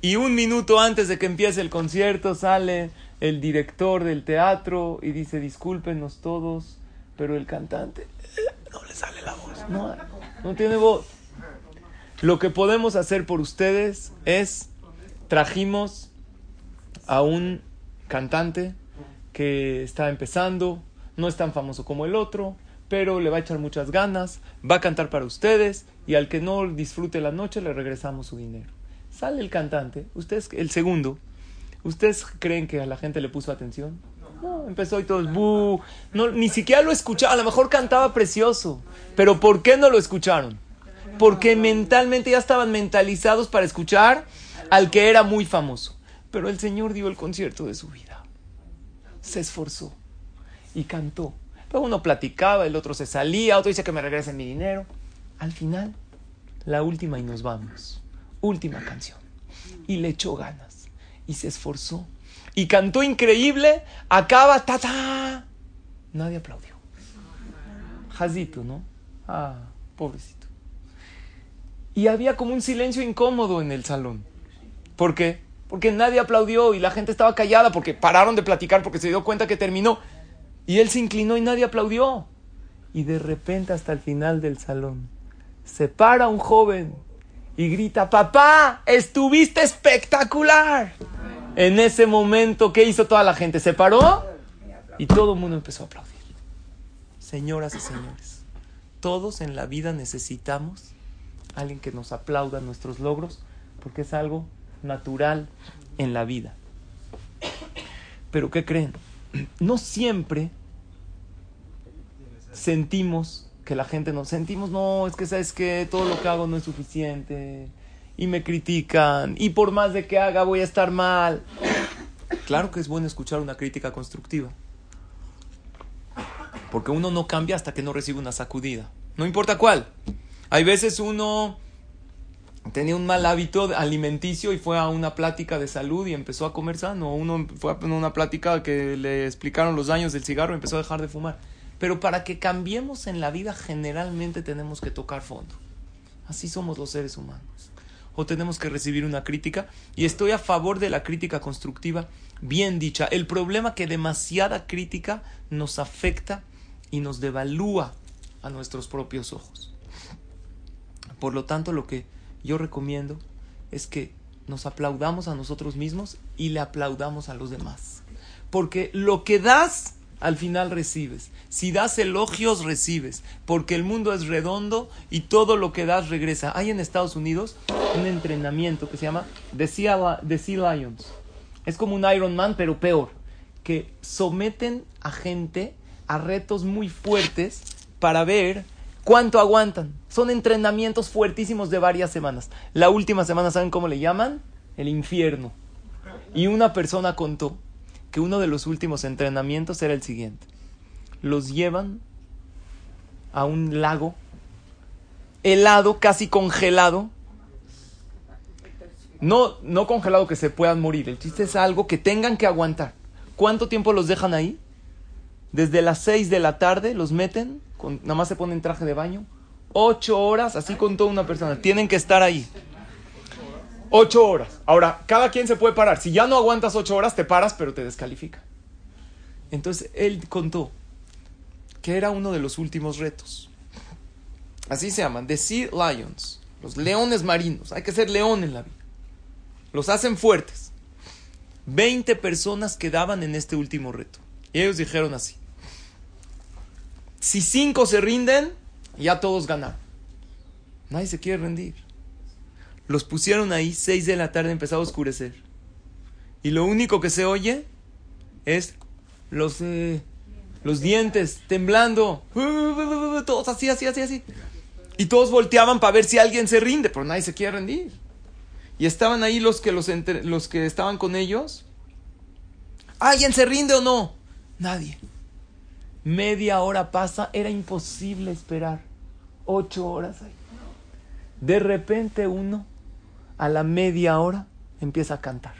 S2: Y un minuto antes de que empiece el concierto sale el director del teatro y dice, discúlpenos todos, pero el cantante no le sale la voz, no, no tiene voz. Lo que podemos hacer por ustedes es, trajimos a un cantante que está empezando, no es tan famoso como el otro, pero le va a echar muchas ganas, va a cantar para ustedes y al que no disfrute la noche le regresamos su dinero. Sale el cantante, ustedes, el segundo, ¿ustedes creen que a la gente le puso atención? No, empezó y todos, ¡bu! No, ni siquiera lo escucharon, a lo mejor cantaba precioso, pero ¿por qué no lo escucharon? porque mentalmente ya estaban mentalizados para escuchar al que era muy famoso. Pero el Señor dio el concierto de su vida. Se esforzó y cantó. Pero uno platicaba, el otro se salía, otro dice que me regresen mi dinero. Al final, la última y nos vamos. Última canción. Y le echó ganas. Y se esforzó. Y cantó increíble. Acaba, ta, ta. Nadie aplaudió. Jazito, ¿no? Ah, pobrecito. Y había como un silencio incómodo en el salón. ¿Por qué? Porque nadie aplaudió y la gente estaba callada porque pararon de platicar porque se dio cuenta que terminó. Y él se inclinó y nadie aplaudió. Y de repente hasta el final del salón se para un joven y grita, papá, estuviste espectacular. En ese momento, ¿qué hizo toda la gente? Se paró y todo el mundo empezó a aplaudir. Señoras y señores, todos en la vida necesitamos alguien que nos aplauda nuestros logros, porque es algo natural en la vida. Pero ¿qué creen? No siempre sentimos que la gente nos sentimos, no, es que sabes que todo lo que hago no es suficiente y me critican y por más de que haga voy a estar mal. Claro que es bueno escuchar una crítica constructiva. Porque uno no cambia hasta que no recibe una sacudida. No importa cuál. Hay veces uno tenía un mal hábito alimenticio y fue a una plática de salud y empezó a comer sano. Uno fue a una plática que le explicaron los daños del cigarro y empezó a dejar de fumar. Pero para que cambiemos en la vida generalmente tenemos que tocar fondo. Así somos los seres humanos. O tenemos que recibir una crítica y estoy a favor de la crítica constructiva bien dicha. El problema que demasiada crítica nos afecta y nos devalúa a nuestros propios ojos. Por lo tanto, lo que yo recomiendo es que nos aplaudamos a nosotros mismos y le aplaudamos a los demás. Porque lo que das, al final recibes. Si das elogios, recibes. Porque el mundo es redondo y todo lo que das regresa. Hay en Estados Unidos un entrenamiento que se llama The Sea, Lions. Es como un Iron Man, pero peor. Que someten a gente a retos muy fuertes para ver ¿Cuánto aguantan? Son entrenamientos fuertísimos de varias semanas. La última semana, ¿saben cómo le llaman? El infierno. Y una persona contó que uno de los últimos entrenamientos era el siguiente. Los llevan a un lago helado, casi congelado. No, no congelado que se puedan morir. El chiste es algo que tengan que aguantar. ¿Cuánto tiempo los dejan ahí? Desde las 6 de la tarde los meten nada más se ponen traje de baño. Ocho horas, así con toda una persona. Tienen que estar ahí. Ocho horas. Ahora, cada quien se puede parar. Si ya no aguantas ocho horas, te paras, pero te descalifica. Entonces, él contó que era uno de los últimos retos. Así se llaman, the Sea Lions, los leones marinos. Hay que ser león en la vida. Los hacen fuertes. 20 personas quedaban en este último reto. Y ellos dijeron así. Si cinco se rinden, ya todos ganaron. Nadie se quiere rendir. Los pusieron ahí, 6 de la tarde empezó a oscurecer. Y lo único que se oye es los, eh, los dientes temblando. Todos así, así, así, así. Y todos volteaban para ver si alguien se rinde, pero nadie se quiere rendir. Y estaban ahí los que, los, enter- los que estaban con ellos. ¿Alguien se rinde o no? Nadie. Media hora pasa, era imposible esperar. Ocho horas ahí. De repente uno, a la media hora, empieza a cantar.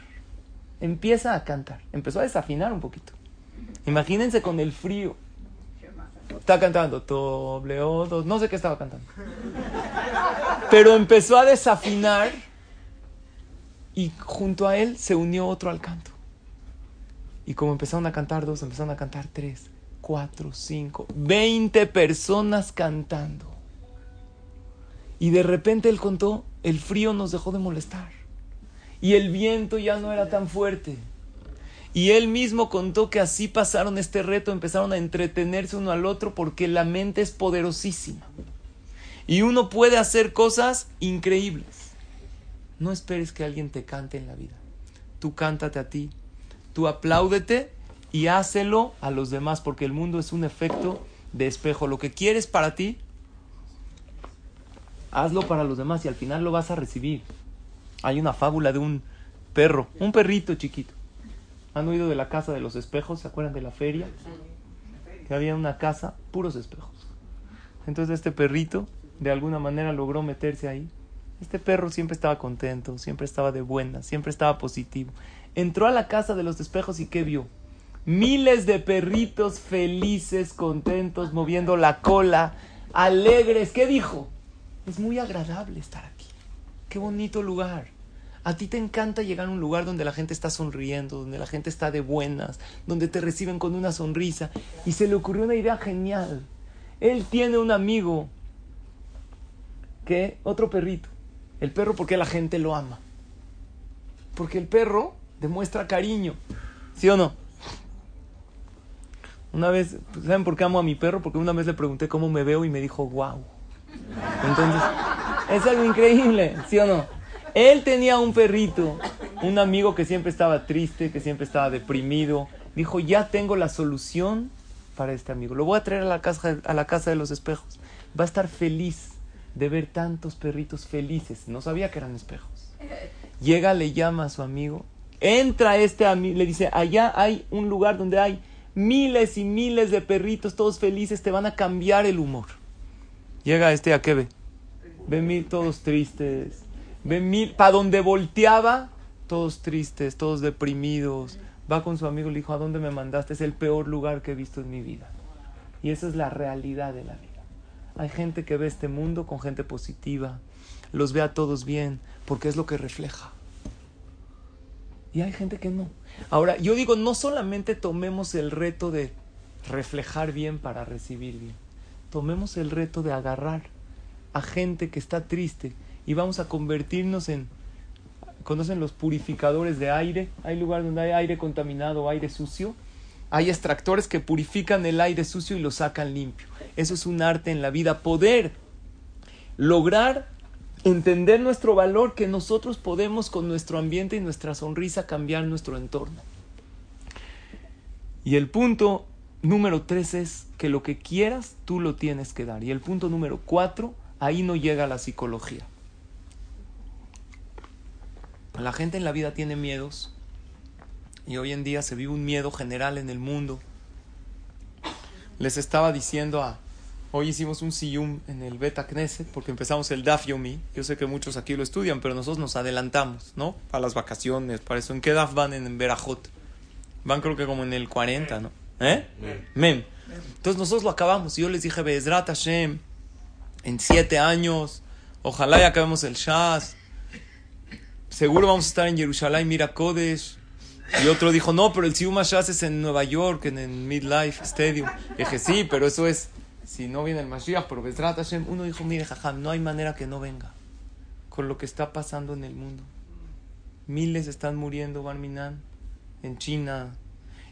S2: Empieza a cantar. Empezó a desafinar un poquito. Imagínense con el frío. Está cantando. Doble o dos. No sé qué estaba cantando. Pero empezó a desafinar. Y junto a él se unió otro al canto. Y como empezaron a cantar dos, empezaron a cantar tres, cuatro, cinco, veinte personas cantando. Y de repente él contó, el frío nos dejó de molestar. Y el viento ya no era tan fuerte. Y él mismo contó que así pasaron este reto, empezaron a entretenerse uno al otro porque la mente es poderosísima. Y uno puede hacer cosas increíbles. No esperes que alguien te cante en la vida. Tú cántate a ti, tú apláudete y hácelo a los demás porque el mundo es un efecto de espejo. Lo que quieres para ti, hazlo para los demás y al final lo vas a recibir. Hay una fábula de un perro, un perrito chiquito. ¿Han oído de la casa de los espejos? ¿Se acuerdan de la feria? Que había una casa, puros espejos. Entonces este perrito de alguna manera logró meterse ahí. Este perro siempre estaba contento, siempre estaba de buena, siempre estaba positivo. Entró a la casa de los espejos y ¿qué vio? Miles de perritos felices, contentos, moviendo la cola, alegres. ¿Qué dijo? Es muy agradable estar aquí. Qué bonito lugar. A ti te encanta llegar a un lugar donde la gente está sonriendo, donde la gente está de buenas, donde te reciben con una sonrisa. Y se le ocurrió una idea genial. Él tiene un amigo que otro perrito. El perro porque la gente lo ama. Porque el perro demuestra cariño. ¿Sí o no? Una vez, ¿saben por qué amo a mi perro? Porque una vez le pregunté cómo me veo y me dijo, wow. Entonces, es algo increíble, ¿sí o no? Él tenía un perrito, un amigo que siempre estaba triste, que siempre estaba deprimido. Dijo, ya tengo la solución para este amigo. Lo voy a traer a la casa, a la casa de los espejos. Va a estar feliz de ver tantos perritos felices. No sabía que eran espejos. Llega, le llama a su amigo. Entra este amigo, le dice, allá hay un lugar donde hay miles y miles de perritos, todos felices, te van a cambiar el humor. Llega este a qué ve. Ve mil todos tristes. Ve mil, para donde volteaba, todos tristes, todos deprimidos. Va con su amigo y le dijo, ¿a dónde me mandaste? Es el peor lugar que he visto en mi vida. Y esa es la realidad de la vida. Hay gente que ve este mundo con gente positiva, los ve a todos bien, porque es lo que refleja. Y hay gente que no. Ahora, yo digo, no solamente tomemos el reto de reflejar bien para recibir bien. Tomemos el reto de agarrar a gente que está triste y vamos a convertirnos en... ¿Conocen los purificadores de aire? Hay lugares donde hay aire contaminado, aire sucio. Hay extractores que purifican el aire sucio y lo sacan limpio. Eso es un arte en la vida. Poder lograr entender nuestro valor que nosotros podemos con nuestro ambiente y nuestra sonrisa cambiar nuestro entorno. Y el punto número tres es que lo que quieras tú lo tienes que dar. Y el punto número cuatro, ahí no llega la psicología. La gente en la vida tiene miedos y hoy en día se vive un miedo general en el mundo. Les estaba diciendo a... Hoy hicimos un siyum en el Beta Knesset porque empezamos el Daf Yomi. Yo sé que muchos aquí lo estudian, pero nosotros nos adelantamos, ¿no? Para las vacaciones, para eso. ¿En qué Daf van en Berajot? Van creo que como en el 40, ¿no? ¿Eh? Mem. Entonces nosotros lo acabamos y yo les dije, Bezrat Hashem, en siete años, ojalá ya acabemos el Shas. Seguro vamos a estar en Jerusalén, mira Kodesh. Y otro dijo, no, pero el Sium Mashiach es en Nueva York, en el Midlife Stadium. Y dije, sí, pero eso es, si no viene el Mashiach, pero Bezrat Hashem. Uno dijo, mire, jajam, no hay manera que no venga con lo que está pasando en el mundo. Miles están muriendo, Barminan, en China.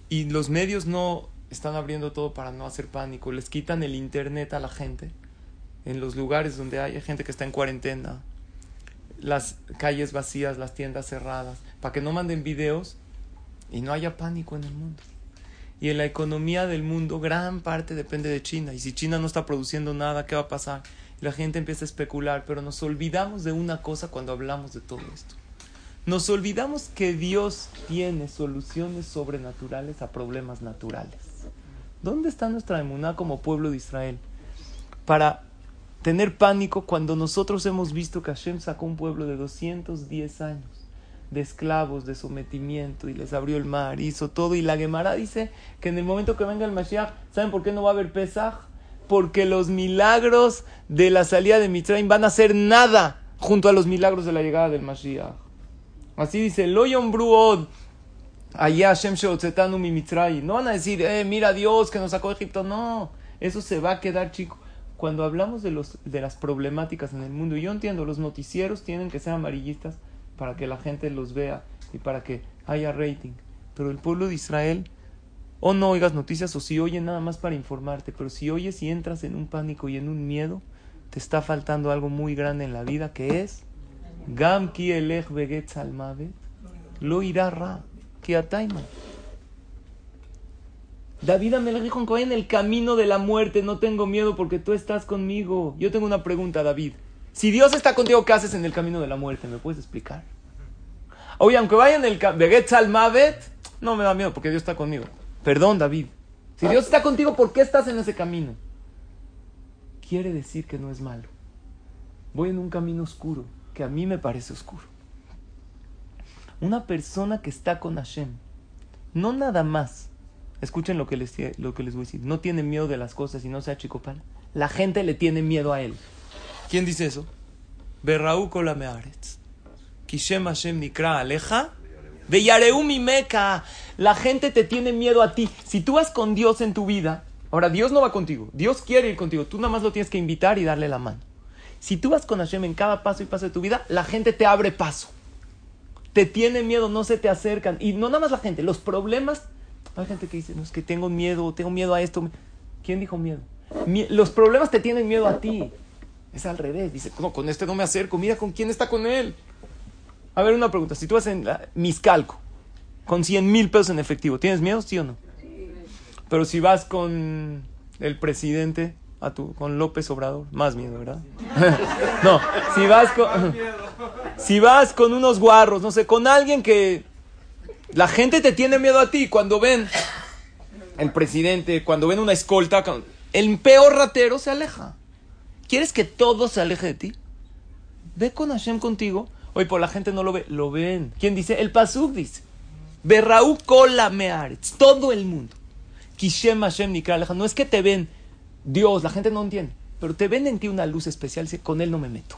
S2: Y los medios no están abriendo todo para no hacer pánico. Les quitan el internet a la gente. En los lugares donde hay gente que está en cuarentena. Las calles vacías, las tiendas cerradas. Para que no manden videos y no haya pánico en el mundo. Y en la economía del mundo, gran parte depende de China. Y si China no está produciendo nada, ¿qué va a pasar? La gente empieza a especular, pero nos olvidamos de una cosa cuando hablamos de todo esto. Nos olvidamos que Dios tiene soluciones sobrenaturales a problemas naturales. ¿Dónde está nuestra emuná como pueblo de Israel? Para tener pánico cuando nosotros hemos visto que Hashem sacó un pueblo de 210 años de esclavos, de sometimiento, y les abrió el mar, hizo todo. Y la Gemara dice que en el momento que venga el Mashiach, ¿saben por qué no va a haber Pesach? Porque los milagros de la salida de Mitzrayim van a ser nada junto a los milagros de la llegada del Mashiach. Así dice, Loyon Bruod, allá Hashem Sheotzetanu. No van a decir, eh, mira Dios que nos sacó de Egipto. No, eso se va a quedar, chico. Cuando hablamos de, los, de las problemáticas en el mundo, yo entiendo, los noticieros tienen que ser amarillistas para que la gente los vea y para que haya rating. Pero el pueblo de Israel, o no oigas noticias o si oye nada más para informarte, pero si oyes y entras en un pánico y en un miedo, te está faltando algo muy grande en la vida que es Gam ki elech beget salmavet, lo irá ra, ki ataima. David Amelech dijo en el camino de la muerte no tengo miedo porque tú estás conmigo. Yo tengo una pregunta, David. Si Dios está contigo, ¿qué haces en el camino de la muerte? ¿Me puedes explicar? Oye, aunque vaya en el Beget Salmavet, no me da miedo porque Dios está conmigo. Perdón, David. Si Dios está contigo, ¿por qué estás en ese camino? Quiere decir que no es malo. Voy en un camino oscuro que a mí me parece oscuro. Una persona que está con Hashem, no nada más, escuchen lo que les, lo que les voy a decir, no tiene miedo de las cosas y no sea chicopal. La gente le tiene miedo a él. ¿Quién dice eso? Berraú mearetz. Kishem Hashem nikra aleja. Meca. La gente te tiene miedo a ti. Si tú vas con Dios en tu vida, ahora Dios no va contigo. Dios quiere ir contigo. Tú nada más lo tienes que invitar y darle la mano. Si tú vas con Hashem en cada paso y paso de tu vida, la gente te abre paso. Te tiene miedo, no se te acercan. Y no nada más la gente, los problemas. Hay gente que dice, no, es que tengo miedo, tengo miedo a esto. ¿Quién dijo miedo? los problemas te tienen miedo a ti. Es al revés. Dice, no, con este no me acerco. Mira con quién está con él. A ver, una pregunta. Si tú vas en la, Miscalco con 100 mil pesos en efectivo, ¿tienes miedo, sí o no? Pero si vas con el presidente, a tu, con López Obrador, más miedo, ¿verdad? no, si vas con, si vas con unos guarros, no sé, con alguien que la gente te tiene miedo a ti cuando ven el presidente, cuando ven una escolta, el peor ratero se aleja. ¿Quieres que todo se aleje de ti? Ve con Hashem contigo. Hoy por la gente no lo ve, lo ven. ¿Quién dice? El Pasuk dice. Berraú kola. Todo el mundo. Kishem Hashem nikra No es que te ven Dios, la gente no entiende. Pero te ven en ti una luz especial. Con él no me meto.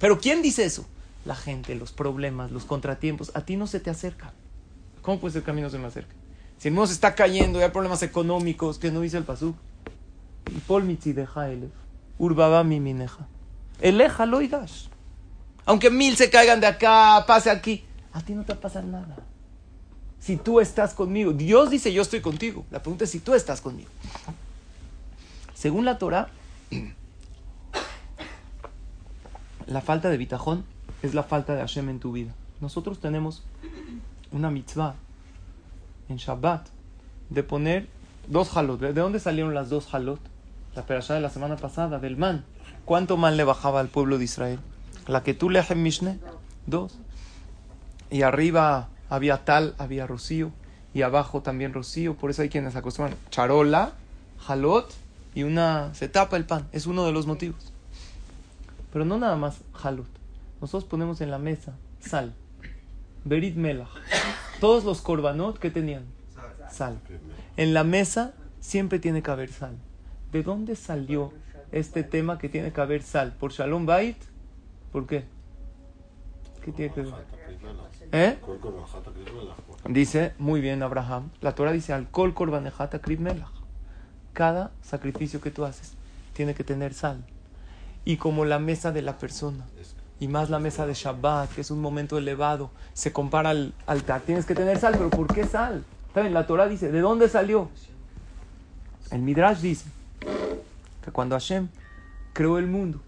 S2: Pero ¿quién dice eso? La gente, los problemas, los contratiempos. A ti no se te acerca. ¿Cómo puede ser que a mí no se me acerca? Si el mundo se está cayendo hay problemas económicos, que no dice el Pasuk. Y Pol deja elef. Urbaba mi mineja. Eleja lo oigas. Aunque mil se caigan de acá, pase aquí. A ti no te va a pasar nada. Si tú estás conmigo. Dios dice yo estoy contigo. La pregunta es si tú estás conmigo. Según la Torah, la falta de bitajón es la falta de Hashem en tu vida. Nosotros tenemos una mitzvah en Shabbat de poner dos halot. ¿De dónde salieron las dos halot? La perashá de la semana pasada, del man. ¿Cuánto man le bajaba al pueblo de Israel? La que tú lees en Mishneh, dos. Y arriba había tal, había rocío. Y abajo también rocío. Por eso hay quienes acostumbran charola, halot y una. Se tapa el pan. Es uno de los motivos. Pero no nada más halot. Nosotros ponemos en la mesa sal. Berit melach. Todos los korbanot que tenían. Sal. En la mesa siempre tiene que haber sal. ¿De dónde salió este tema que tiene que haber sal? ¿Por Shalom Bait? ¿Por qué? ¿Qué tiene que ver? ¿Eh? Dice, muy bien Abraham, la Torah dice, al kol korbanejata krib melach. Cada sacrificio que tú haces tiene que tener sal. Y como la mesa de la persona, y más la mesa de Shabbat, que es un momento elevado, se compara al altar, tienes que tener sal, pero ¿por qué sal? ¿Saben? La Torah dice, ¿de dónde salió? El Midrash dice que cuando Hashem creó el mundo,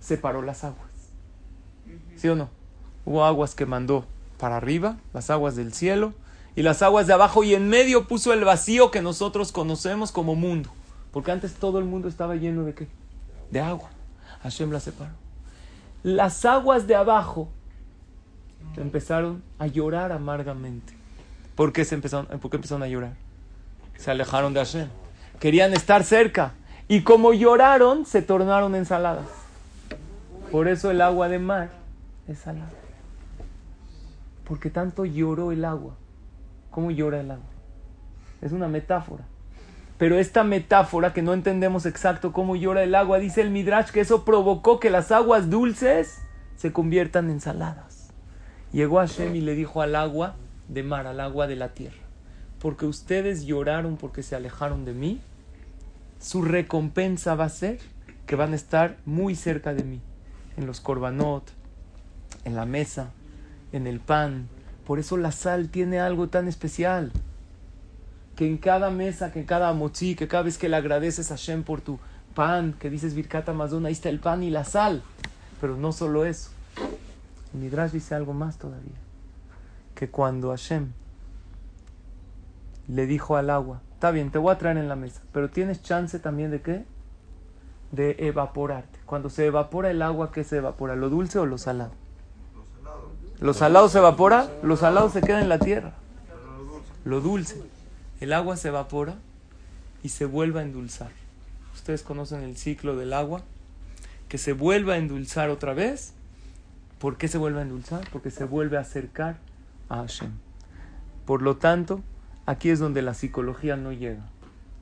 S2: separó las aguas. ¿Sí o no? Hubo aguas que mandó para arriba, las aguas del cielo, y las aguas de abajo, y en medio puso el vacío que nosotros conocemos como mundo. Porque antes todo el mundo estaba lleno de qué? De agua. Hashem la separó. Las aguas de abajo empezaron a llorar amargamente. ¿Por qué, se empezaron, ¿Por qué empezaron a llorar? Se alejaron de Hashem. Querían estar cerca. Y como lloraron, se tornaron ensaladas. Por eso el agua de mar es salada. Porque tanto lloró el agua. ¿Cómo llora el agua? Es una metáfora. Pero esta metáfora que no entendemos exacto cómo llora el agua, dice el Midrash que eso provocó que las aguas dulces se conviertan en saladas. Llegó Hashem y le dijo al agua de mar, al agua de la tierra, porque ustedes lloraron porque se alejaron de mí, su recompensa va a ser que van a estar muy cerca de mí, en los korbanot, en la mesa, en el pan. Por eso la sal tiene algo tan especial que en cada mesa, que en cada mochi, que cada vez que le agradeces a Hashem por tu pan, que dices Birkat Amazon, ahí está el pan y la sal. Pero no solo eso. El Midrash dice algo más todavía. Que cuando Hashem le dijo al agua, está bien, te voy a traer en la mesa, pero tienes chance también de qué? De evaporarte. Cuando se evapora el agua, ¿qué se evapora? ¿Lo dulce o lo salado? Lo salado se evapora, lo salado se queda en la tierra. Lo dulce. El agua se evapora y se vuelve a endulzar. Ustedes conocen el ciclo del agua, que se vuelve a endulzar otra vez. ¿Por qué se vuelve a endulzar? Porque se vuelve a acercar a Hashem. Por lo tanto, aquí es donde la psicología no llega.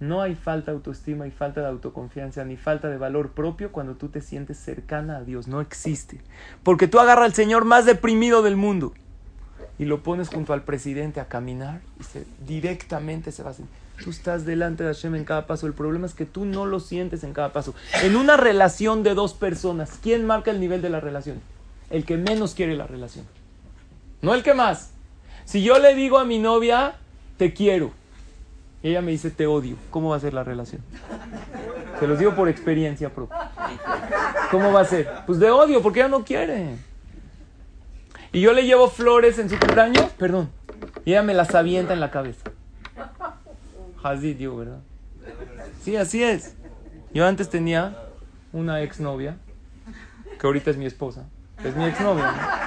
S2: No hay falta de autoestima y falta de autoconfianza ni falta de valor propio cuando tú te sientes cercana a Dios. No existe. Porque tú agarras al Señor más deprimido del mundo y lo pones junto al presidente a caminar y directamente se va a sentir. Tú estás delante de Hashem en cada paso. El problema es que tú no lo sientes en cada paso. En una relación de dos personas, ¿quién marca el nivel de la relación? El que menos quiere la relación. No el que más. Si yo le digo a mi novia, te quiero, y ella me dice, te odio, ¿cómo va a ser la relación? Se los digo por experiencia propia. ¿Cómo va a ser? Pues de odio, porque ella no quiere. Y yo le llevo flores en su cumpleaños, perdón, y ella me las avienta en la cabeza. Hazid, digo, ¿verdad? Sí, así es. Yo antes tenía una exnovia, que ahorita es mi esposa. Es mi exnovia. ¿no?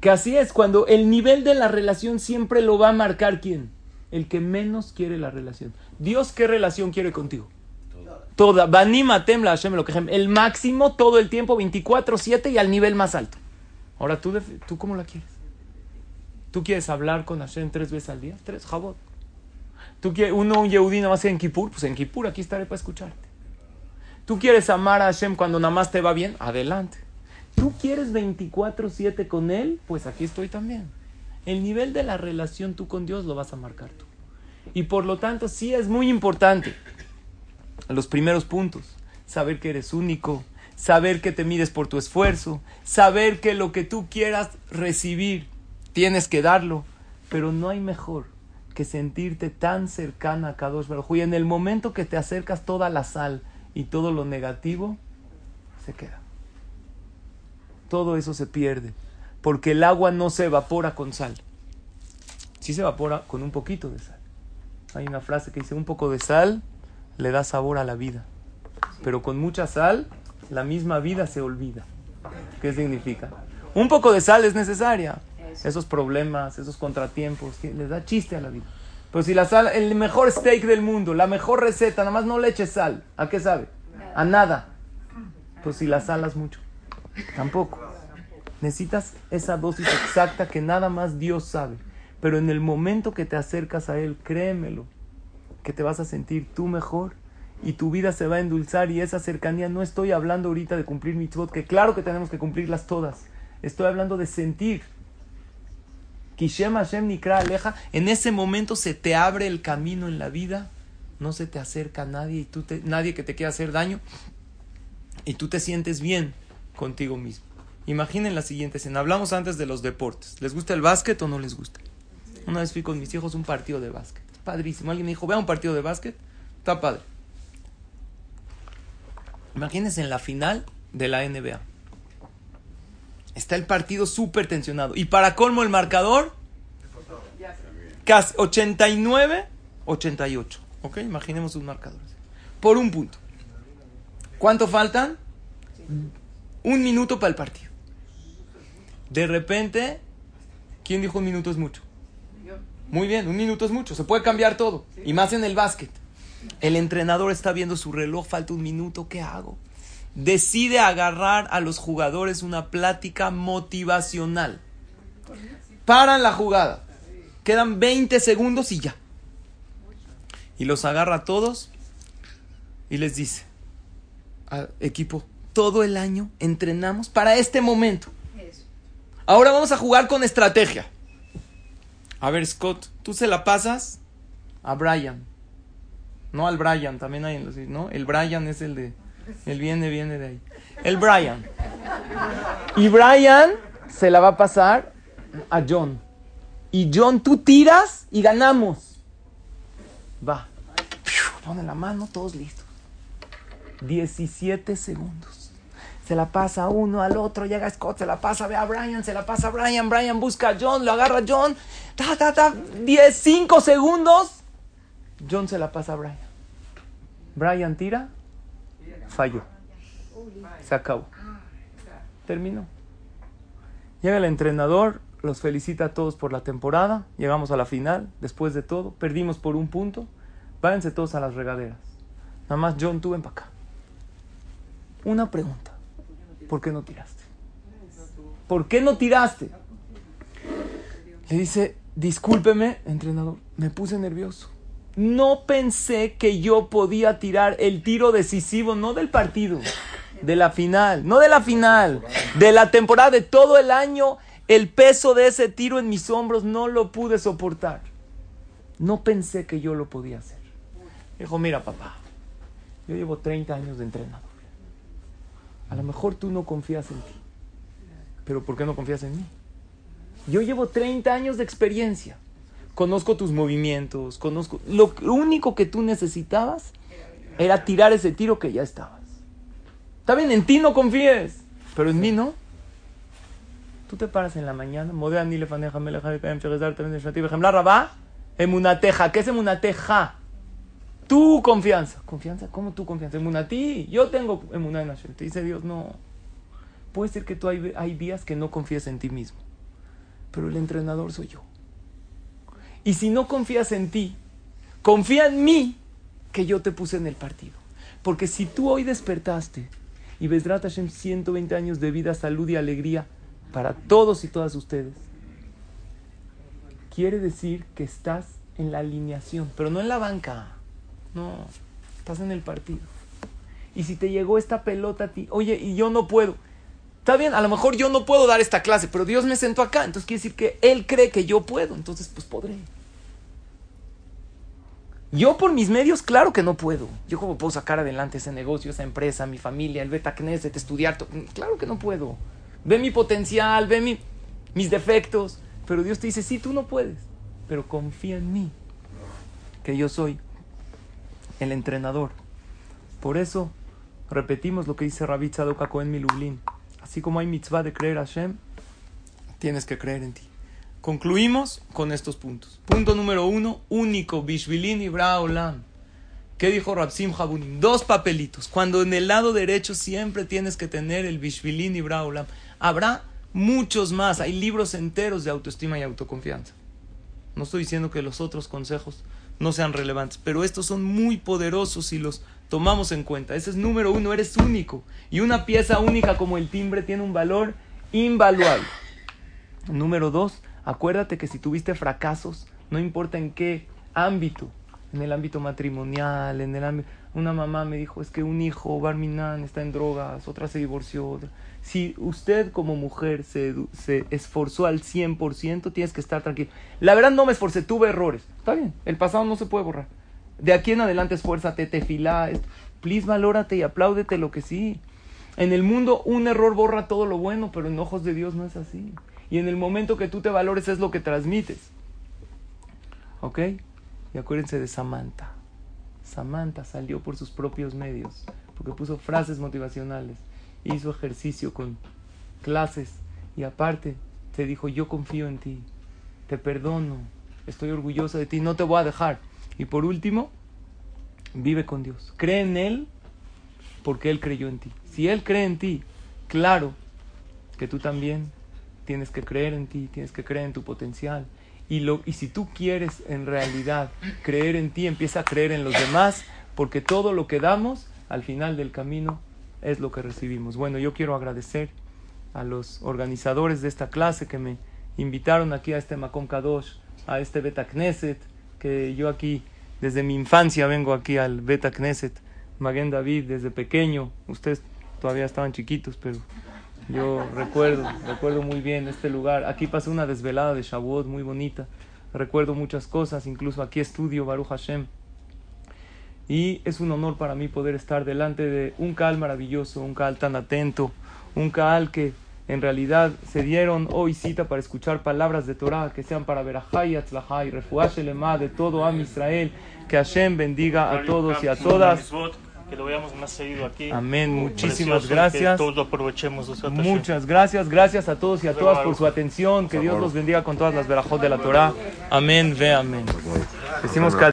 S2: Que así es, cuando el nivel de la relación siempre lo va a marcar quién? El que menos quiere la relación. Dios, ¿qué relación quiere contigo? Toda. Banima temla Hashem lo El máximo todo el tiempo, 24-7 y al nivel más alto. Ahora, ¿tú, ¿tú cómo la quieres? ¿Tú quieres hablar con Hashem tres veces al día? Tres, jabot. ¿Tú quieres, uno, un Yehudí nada más en Kippur? Pues en Kippur aquí estaré para escucharte. ¿Tú quieres amar a Hashem cuando nada más te va bien? Adelante. ¿Tú quieres 24/7 con Él? Pues aquí estoy también. El nivel de la relación tú con Dios lo vas a marcar tú. Y por lo tanto sí es muy importante los primeros puntos. Saber que eres único, saber que te mides por tu esfuerzo, saber que lo que tú quieras recibir tienes que darlo. Pero no hay mejor que sentirte tan cercana a Kadosh Baruj. Y en el momento que te acercas toda la sal y todo lo negativo se queda todo eso se pierde. Porque el agua no se evapora con sal. Sí se evapora con un poquito de sal. Hay una frase que dice, un poco de sal le da sabor a la vida. Pero con mucha sal, la misma vida se olvida. ¿Qué significa? Un poco de sal es necesaria. Esos problemas, esos contratiempos, les da chiste a la vida. Pero si la sal, el mejor steak del mundo, la mejor receta, nada más no le eches sal. ¿A qué sabe? A nada. Pues si la salas mucho. Tampoco. Necesitas esa dosis exacta que nada más Dios sabe. Pero en el momento que te acercas a Él, créemelo, que te vas a sentir tú mejor y tu vida se va a endulzar y esa cercanía. No estoy hablando ahorita de cumplir mitzvot, que claro que tenemos que cumplirlas todas. Estoy hablando de sentir. Kishem Hashem Nikra Aleja, en ese momento se te abre el camino en la vida, no se te acerca nadie y tú te- nadie que te quiera hacer daño y tú te sientes bien contigo mismo. Imaginen la siguiente escena. Hablamos antes de los deportes. ¿Les gusta el básquet o no les gusta? Una vez fui con mis hijos un partido de básquet. Padrísimo. Alguien me dijo, vea un partido de básquet. Está padre. Imagínense en la final de la NBA. Está el partido súper tensionado. Y para colmo el marcador, casi 89, 88. ¿Ok? Imaginemos un marcador. Por un punto. ¿Cuánto faltan? Un minuto para el partido. De repente, ¿quién dijo un minuto es mucho? Muy bien, un minuto es mucho. Se puede cambiar todo. Y más en el básquet. El entrenador está viendo su reloj, falta un minuto, ¿qué hago? Decide agarrar a los jugadores una plática motivacional. Paran la jugada. Quedan 20 segundos y ya. Y los agarra a todos y les dice, "Ah, equipo, todo el año entrenamos para este momento. Ahora vamos a jugar con estrategia. A ver, Scott, tú se la pasas a Brian. No al Brian, también hay en los... ¿no? El Brian es el de... El viene, viene de ahí. El Brian. Y Brian se la va a pasar a John. Y John, tú tiras y ganamos. Va. Pone la mano, todos listos. 17 segundos. Se la pasa uno, al otro, llega Scott, se la pasa, ve a Brian, se la pasa a Brian, Brian busca a John, lo agarra a John, ta, ta, ta, 10, 5 segundos. John se la pasa a Brian. Brian tira, falló. Se acabó. Terminó. Llega el entrenador, los felicita a todos por la temporada, llegamos a la final, después de todo, perdimos por un punto, váyanse todos a las regaderas. Nada más John, tú ven para acá. Una pregunta. ¿Por qué no tiraste? ¿Por qué no tiraste? Le dice, discúlpeme, entrenador, me puse nervioso. No pensé que yo podía tirar el tiro decisivo, no del partido, de la final, no de la final, de la temporada, de todo el año. El peso de ese tiro en mis hombros no lo pude soportar. No pensé que yo lo podía hacer. Dijo, mira papá, yo llevo 30 años de entrenador. A lo mejor tú no confías en ti. Pero ¿por qué no confías en mí? Yo llevo 30 años de experiencia. Conozco tus movimientos, conozco... Lo único que tú necesitabas era tirar ese tiro que ya estabas. Está bien, en ti no confíes, pero en mí no. Tú te paras en la mañana. ¿Qué es emunateja? Tu confianza. ¿Confianza? ¿Cómo tu confianza? Emunatí. Yo tengo emuná en Hashem. Te dice Dios, no. Puede ser que tú hay, hay días que no confías en ti mismo. Pero el entrenador soy yo. Y si no confías en ti, confía en mí que yo te puse en el partido. Porque si tú hoy despertaste y Besdrat Hashem 120 años de vida, salud y alegría para todos y todas ustedes, quiere decir que estás en la alineación, pero no en la banca. No, estás en el partido. Y si te llegó esta pelota a ti, oye, y yo no puedo. Está bien, a lo mejor yo no puedo dar esta clase, pero Dios me sentó acá. Entonces quiere decir que Él cree que yo puedo. Entonces, pues podré. Yo por mis medios, claro que no puedo. Yo cómo puedo sacar adelante ese negocio, esa empresa, mi familia, el beta Knesset, estudiar. Claro que no puedo. Ve mi potencial, ve mi- mis defectos. Pero Dios te dice, sí, tú no puedes. Pero confía en mí. Que yo soy el entrenador. Por eso repetimos lo que dice Rabbi Tzadok Cohen Milublin. Así como hay mitzvah de creer a Hashem, tienes que creer en ti. Concluimos con estos puntos. Punto número uno, único, Bishvilin y Braolam. ¿Qué dijo Rabsim Habunim? Dos papelitos. Cuando en el lado derecho siempre tienes que tener el Bishvilin y Braolam. Habrá muchos más. Hay libros enteros de autoestima y autoconfianza. No estoy diciendo que los otros consejos no sean relevantes, pero estos son muy poderosos si los tomamos en cuenta. Ese es número uno, eres único. Y una pieza única como el timbre tiene un valor invaluable. Número dos, acuérdate que si tuviste fracasos, no importa en qué ámbito, en el ámbito matrimonial, en el ámbito... Una mamá me dijo, es que un hijo, Barminan, está en drogas, otra se divorció. Si usted como mujer se, se esforzó al 100%, tienes que estar tranquilo. La verdad no me esforcé, tuve errores. Está bien, el pasado no se puede borrar. De aquí en adelante esfuérzate, te fila, please valórate y apláudete lo que sí. En el mundo un error borra todo lo bueno, pero en ojos de Dios no es así. Y en el momento que tú te valores es lo que transmites. ¿Ok? Y acuérdense de Samantha. Samantha salió por sus propios medios, porque puso frases motivacionales, hizo ejercicio con clases y aparte te dijo, yo confío en ti, te perdono, estoy orgullosa de ti, no te voy a dejar. Y por último, vive con Dios, cree en Él porque Él creyó en ti. Si Él cree en ti, claro que tú también tienes que creer en ti, tienes que creer en tu potencial. Y, lo, y si tú quieres en realidad creer en ti, empieza a creer en los demás, porque todo lo que damos al final del camino es lo que recibimos. Bueno, yo quiero agradecer a los organizadores de esta clase que me invitaron aquí a este Macom Kadosh, a este Beta Knesset, que yo aquí desde mi infancia vengo aquí al Beta Knesset, Maguen David, desde pequeño. Ustedes todavía estaban chiquitos, pero yo recuerdo, recuerdo muy bien este lugar. Aquí pasé una desvelada de Shavuot muy bonita. Recuerdo muchas cosas, incluso aquí estudio Baruch Hashem. Y es un honor para mí poder estar delante de un Kaal maravilloso, un Kaal tan atento, un Kaal que en realidad se dieron hoy cita para escuchar palabras de Torah que sean para Berajá y Atzlajá y Refuash Elema de todo Am Israel. Que Hashem bendiga a todos y a todas.
S6: Que lo veamos más seguido aquí.
S2: Amén. Muchísimas
S6: Precioso, y Que
S2: gracias.
S6: todos lo aprovechemos.
S2: Muchas gracias, gracias a todos y a todas por su atención. Que Dios los bendiga con todas las verajot de la Torah. Amén, ve amén. Decimos que